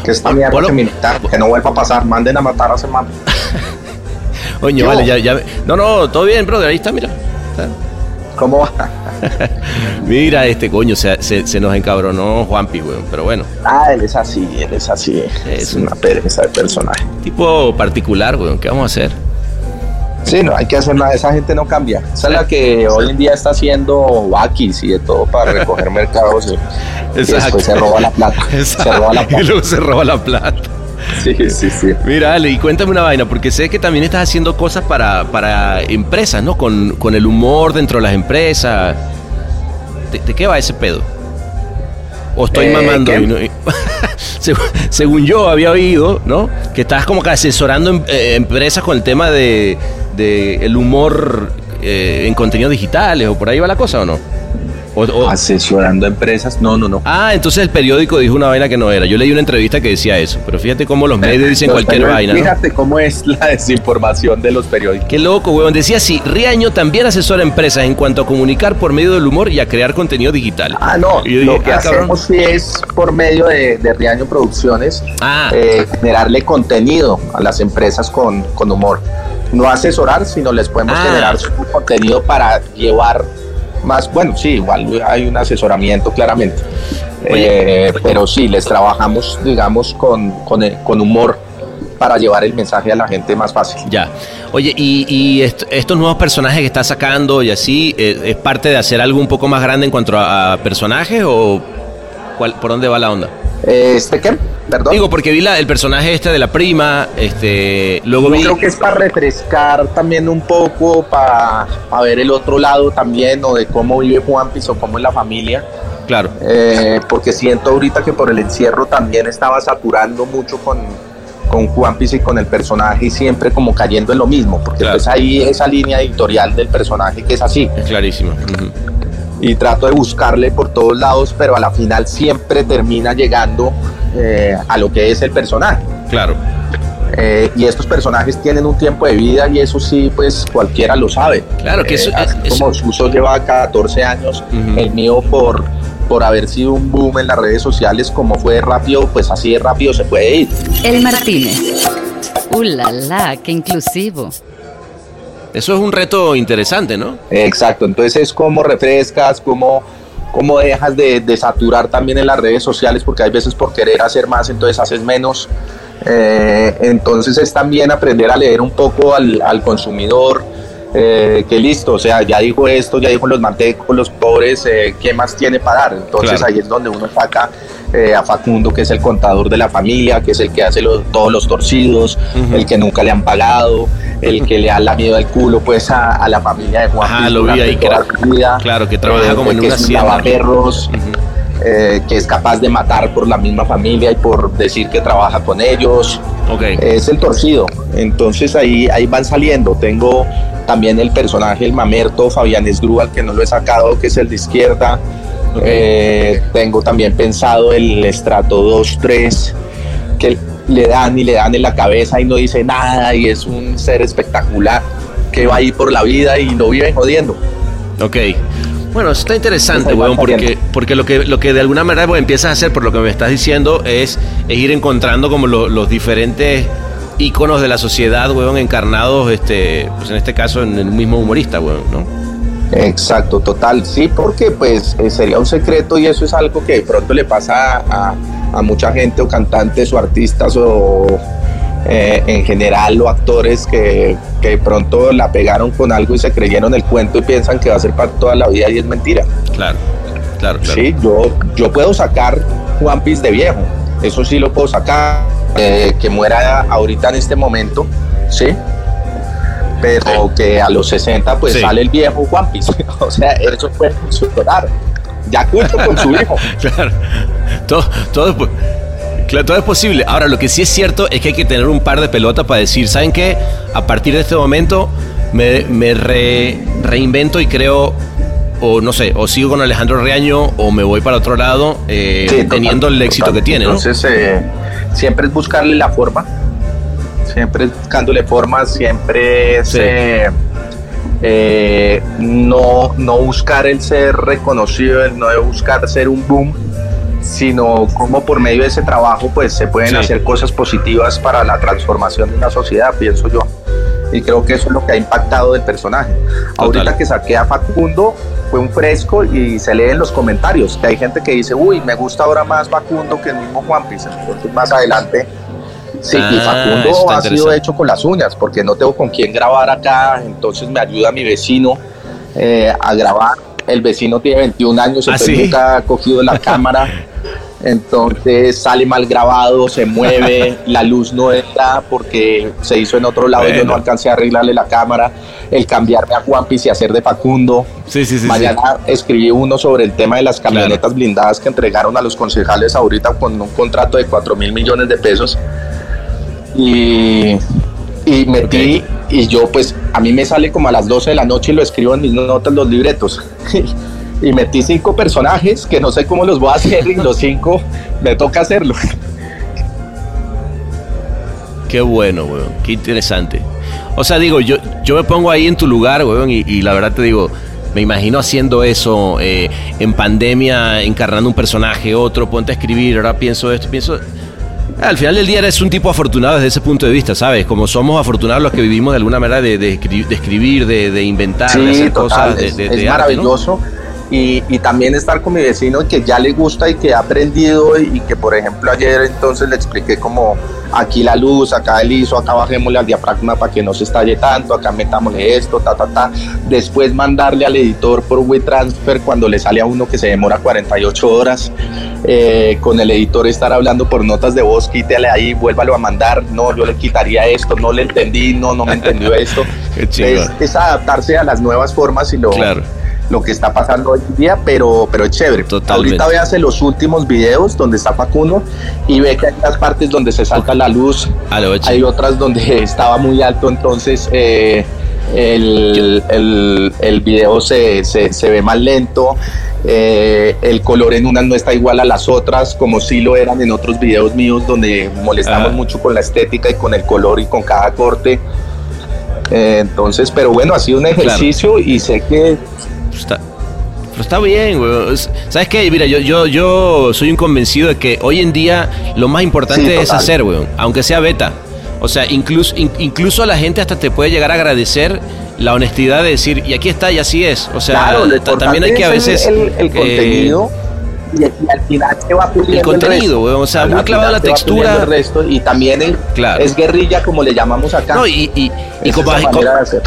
que esta mierda me invitaron, que no vuelva a pasar. Manden a matar a ese man. Coño, vale, ya, ya. No, no, todo bien, brother, ahí está, mira. Está. ¿Cómo va? Mira, este coño, se, se- se nos encabronó Juanpi, weón. Pero bueno, Ah, él es así, él es así. Es una pereza de personaje. tipo particular, weón. ¿Qué vamos a hacer? Sí, no hay que hacer nada, esa gente no cambia. Esa es la que hoy en día está haciendo vaquis y de todo para recoger mercados y, y después se roba la plata. Se roba la Y plata. luego se roba la plata. Sí, sí, sí. Mira, Ale, y cuéntame una vaina, porque sé que también estás haciendo cosas para, para empresas, ¿no? Con, con el humor dentro de las empresas. ¿De, de qué va ese pedo? ¿O estoy Eh, mamando? y no- y- según, yo había oído, ¿no? Que estás como que asesorando em- eh, empresas con el tema de, de el humor eh, en contenidos digitales, o por ahí va la cosa, ¿o no? O- o- Asesorando empresas, no, no, no. Ah, entonces el periódico dijo una vaina que no era. Yo leí una entrevista que decía eso, pero fíjate cómo los medios dicen Los cualquier vaina, ¿no? Fíjate cómo es la desinformación de los periódicos. Qué loco, weón. Decía así, Riaño también asesora empresas en cuanto a comunicar por medio del humor y a crear contenido digital. Ah, no, Y yo lo que ah, hacemos sí es por medio de, de Riaño Producciones Ah, eh, generarle contenido a las empresas con, con humor. No asesorar, sino les podemos Ah. generar su contenido para llevar más, bueno, sí, igual hay un asesoramiento claramente. Oye, Eh, pero sí, les trabajamos, digamos, con, con, eh, con humor para llevar el mensaje a la gente más fácil. ya. Oye, y, y est- estos nuevos personajes que estás sacando y así, eh, ¿es parte de hacer algo un poco más grande en cuanto a, a personajes o cuál, por dónde va la onda? ¿Este qué? Perdón. Digo, porque vi la- el personaje este de la prima, este, luego Yo vi... creo que es para refrescar también un poco, para, ver el otro lado también, o de cómo vive Juanpis o cómo es la familia. Claro, Eh, porque siento ahorita que por el encierro también estaba saturando mucho con, con Juanpis y con el personaje y siempre como cayendo en lo mismo, porque Claro. pues hay esa línea editorial del personaje que es así. es clarísimo. Ujú. Y trato de buscarle por todos lados, pero a la final siempre termina llegando eh, a lo que es el personaje. Claro. Eh, y estos personajes tienen un tiempo de vida y eso sí, pues cualquiera lo sabe. Claro que eso- Eh, así eso- como Suso lleva 14 años, el mío por, por haber sido un boom en las redes sociales, como fue de rápido, pues así de rápido se puede ir. El Martínez. ¡Uh, la, la! ¡Qué inclusivo! Eso es un reto interesante, ¿no? Exacto, entonces es como refrescas, como, como dejas de, de saturar también en las redes sociales, porque hay veces por querer hacer más, entonces haces menos. Eh, entonces es también aprender a leer un poco al, al consumidor, eh, que listo, o sea, ya dijo esto, ya dijo los mantecos, los pobres, eh, ¿qué más tiene para dar? Entonces Claro. ahí es donde uno saca eh, a Facundo, que es el contador de la familia, que es el que hace los- todos los torcidos, el que nunca le han pagado, el que le ha lamido el culo pues a, a la familia de Juan Piz lo vi ahí, que era- vida. claro, que trabaja como en que una hacienda. lavaperros, eh, que es capaz de matar por la misma familia y por decir que trabaja con ellos. Ok. Es el torcido. Entonces ahí, ahí van saliendo. Tengo también el personaje, el mamerto, Fabián Esgrúbal, que no lo he sacado, que es el de izquierda. Eh, tengo también pensado el estrato 2-3, que le dan y le dan en la cabeza y no dice nada y es un ser espectacular que va ahí por la vida y lo viven jodiendo. Ok. Bueno, eso está interesante, weón, porque, porque lo que lo que de alguna manera pues, empiezas a hacer, por lo que me estás diciendo, es, es ir encontrando como lo- los diferentes íconos de la sociedad, weón, encarnados, este, pues en este caso en el mismo humorista, weón, ¿no? Exacto, total, sí, porque pues eh, sería un secreto y eso es algo que de pronto le pasa a, a mucha gente o cantantes o artistas o eh, en general o actores que, que de pronto la pegaron con algo y se creyeron el cuento y piensan que va a ser para toda la vida y es mentira. Claro, claro, claro. Sí, yo, yo puedo sacar One Piece de viejo, eso sí lo puedo sacar, eh, que muera ahorita en este momento, sí, pero que a los 60 pues Sí. sale el viejo One Piece, o sea, eso puede funcionar. Ya culto con su hijo. Claro. Todo, todo, es po- claro, todo es posible. Ahora, lo que sí es cierto es que hay que tener un par de pelotas para decir, ¿saben qué? A partir de este momento me, me re- reinvento y creo, o no sé, o sigo con Alejandro Reaño o me voy para otro lado eh, Sí, total, teniendo el éxito total. que tiene, ¿no? Entonces, eh, siempre es buscarle la forma, siempre buscándole forma, siempre Sí. eh, eh, no, no buscar el ser reconocido, el no buscar ser un boom, sino como por medio de ese trabajo pues se pueden Sí. hacer cosas positivas para la transformación de una sociedad, pienso yo. Y creo que eso es lo que ha impactado del personaje. Ahorita que saqué a Facundo fue un fresco y se lee en los comentarios que hay gente que dice, uy, me gusta ahora más Facundo que el mismo Juan Piz. Entonces más adelante Sí, y Ah, eso Facundo está ha sido hecho con las uñas, porque no tengo con quién grabar acá, entonces me ayuda mi vecino eh, a grabar. El vecino tiene 21 años, ¿Ah, entonces sí? nunca ha cogido la cámara, entonces sale mal grabado, se mueve, la luz no entra porque se hizo en otro lado, yo Bueno. no alcancé a arreglarle la cámara, el cambiarme a Juan Piz y hacer de Facundo. Sí, sí, sí. sí. Mañana escribí uno sobre el tema de las camionetas blindadas que entregaron a los concejales ahorita con un contrato de 4 mil millones de pesos. Y, y metí, y yo pues a mí me sale como a las 12 de la noche y lo escribo en mis notas, los libretos. y metí cinco personajes que no sé cómo los voy a hacer y los cinco me toca hacerlo. Qué bueno, weón. Qué interesante. O sea, digo, yo, yo me pongo ahí en tu lugar, weón, y, y la verdad te digo, me imagino haciendo eso eh, en pandemia, encarnando un personaje, otro, ponte a escribir, ahora pienso esto, pienso... Al final del día eres un tipo afortunado desde ese punto de vista, ¿sabes? Como somos afortunados los que vivimos de alguna manera de, de escri- de escribir, de, de inventar, de hacer total, cosas de, es, de- es arte, ¿no? Y, y también estar con mi vecino que ya le gusta y que ha aprendido y que por ejemplo ayer entonces le expliqué como aquí la luz, acá el ISO, acá bajémosle al diafragma para que no se estalle tanto, acá metámosle esto, ta, ta, ta. Después mandarle al editor por WeTransfer cuando le sale a uno que se demora 48 horas. Eh, con el editor estar hablando por notas de voz, quítale ahí, vuélvalo a mandar, no, yo le quitaría esto, no le entendí, no, no me entendió esto. Es, es adaptarse a las nuevas formas y lo, Claro. Lo que está pasando hoy en día, pero, pero es chévere. Totalmente. Ahorita véase los últimos videos donde está Facundo y ve que hay unas partes donde se salta la luz, hay otras donde estaba muy alto, entonces eh, el, el, el video se, se, se ve más lento. eh, el color en unas no está igual a las otras, como sí lo eran en otros videos míos donde molestamos Ah. mucho con la estética y con el color y con cada corte. Eh, entonces, pero bueno, ha sido un ejercicio y sé que Está, pero está bien. Es- ¿Sabes qué? Mira, yo, yo, yo soy un convencido de que hoy en día lo más importante Sí, es hacer, weón. Aunque sea beta. O sea, incluso, in- incluso la gente hasta te puede llegar a agradecer la honestidad de decir, y aquí está, y así es. O sea, Claro, también hay que a veces... es el, el eh, contenido y, y al final se va puliendo el contenido, weón, o sea, muy clavado la textura. el resto, y también el- Claro. es guerrilla como le llamamos acá. no, y, y, y como, de hacer.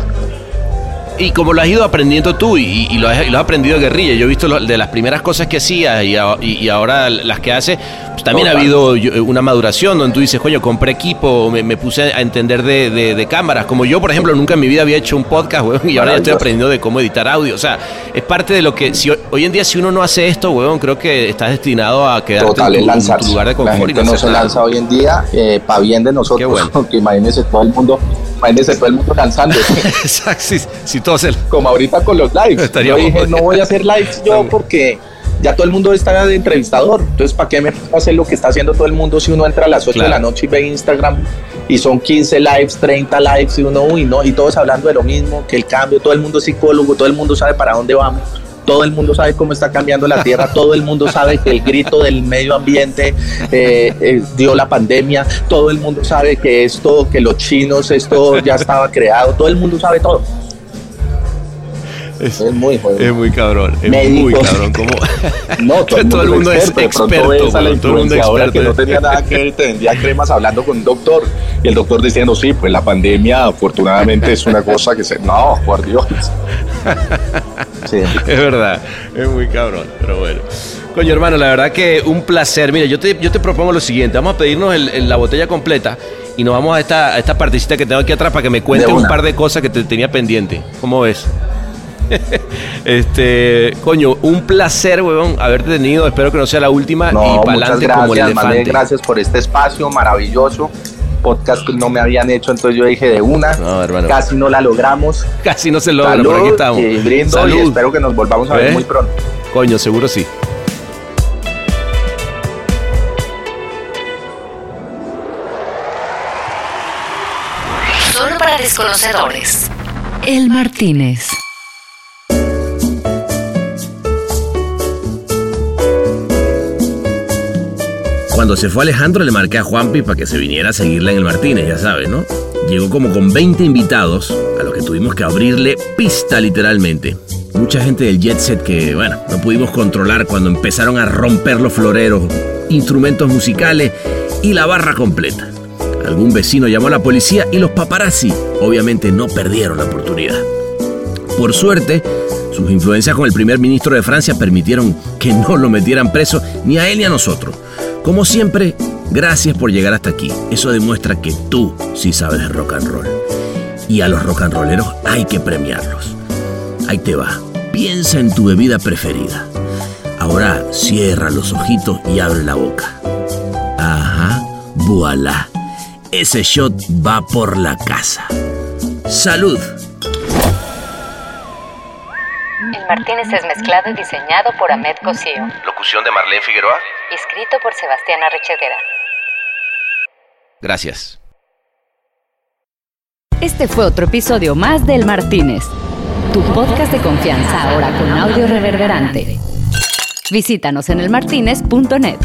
Y como lo has ido aprendiendo tú y, y lo, has, y lo has aprendido de guerrilla, yo he visto lo- de las primeras cosas que hacías y, a- y- y ahora las que haces, pues también ha habido yo- una maduración donde tú dices, coño, compré equipo, me, me puse a entender de, de- de cámaras. Como yo, por ejemplo, nunca en mi vida había hecho un podcast, weón, y ahora ya estoy aprendiendo de cómo editar audio. O sea, es parte de lo que, si hoy- en día si uno no hace esto, weón, creo que estás destinado a quedarte Total, en, tu, en tu lanzarse. lugar de La confort. y gente no hacer se lanza hoy en día para bien de nosotros, bueno. porque imagínense todo el mundo, imagínense todo el mundo lanzando. Exacto, si, si todo se... como ahorita con los lives. Estaría yo dije, no voy a hacer lives yo porque ya todo el mundo está de entrevistador. Entonces, ¿para qué me hacer lo que está haciendo todo el mundo si uno entra a las 8 de la noche y ve Instagram y son 15 lives, 30 lives y uno, uy, no, y todos hablando de lo mismo, que el cambio, todo el mundo es psicólogo, todo el mundo sabe para dónde vamos. Todo el mundo sabe cómo está cambiando la tierra, todo el mundo sabe que el grito del medio ambiente eh, eh, dio la pandemia, todo el mundo sabe que esto, que los chinos, esto ya estaba creado, todo el mundo sabe todo. Es, Es muy jodido. es muy cabrón, es Médicos. muy cabrón. Como... No, todo, Todo el mundo es experto, todo el mundo influenciadora experto. que no tenía nada que ver, te vendía cremas hablando con un doctor y el doctor diciendo, sí, pues la pandemia afortunadamente es una cosa que se... No, por Dios. Sí. Es verdad, es muy cabrón, pero bueno. Coño, hermano, la verdad que un placer. Mira, yo te, yo te propongo lo siguiente: vamos a pedirnos el- el- la botella completa y nos vamos a esta, a esta partecita que tengo aquí atrás para que me cuentes un par de cosas que te tenía pendiente. ¿Cómo ves? este, coño, un placer, weón, haberte tenido. Espero que no sea la última No, y para adelante como el Manuel, elefante. gracias por este espacio maravilloso. Podcast que no me habían hecho, entonces yo dije de una. No, hermano. Casi no la logramos. Casi no se logra, Salud, pero aquí estamos. y brindo Salud. y espero que nos volvamos a ver ¿Ves? muy pronto. Coño, seguro sí. Solo para desconocedores. El Martínez. Cuando se fue Alejandro le marqué a Juanpi para que se viniera a seguirla en el Martínez, ya sabes, ¿no? Llegó como con 20 invitados a los que tuvimos que abrirle pista literalmente. Mucha gente del jet set que, bueno, no pudimos controlar cuando empezaron a romper los floreros, instrumentos musicales y la barra completa. Algún vecino llamó a la policía y los paparazzi obviamente no perdieron la oportunidad. Por suerte, sus influencias con el primer ministro de Francia permitieron que no lo metieran preso ni a él ni a nosotros. Como siempre, gracias por llegar hasta aquí. Eso demuestra que tú sí sabes de rock and roll. Y a los rock and rolleros hay que premiarlos. Ahí te va. Piensa en tu bebida preferida. Ahora cierra los ojitos y abre la boca. Ajá, voilà. Ese shot va por la casa. Salud. El Martínez es mezclado y diseñado por Ahmed Cosío. Locución de Marlene Figueroa. Escrito por Sebastián Arrechedera. Gracias. Este fue otro episodio más del Martínez, tu podcast de confianza ahora con audio reverberante. Visítanos en elmartinez.net.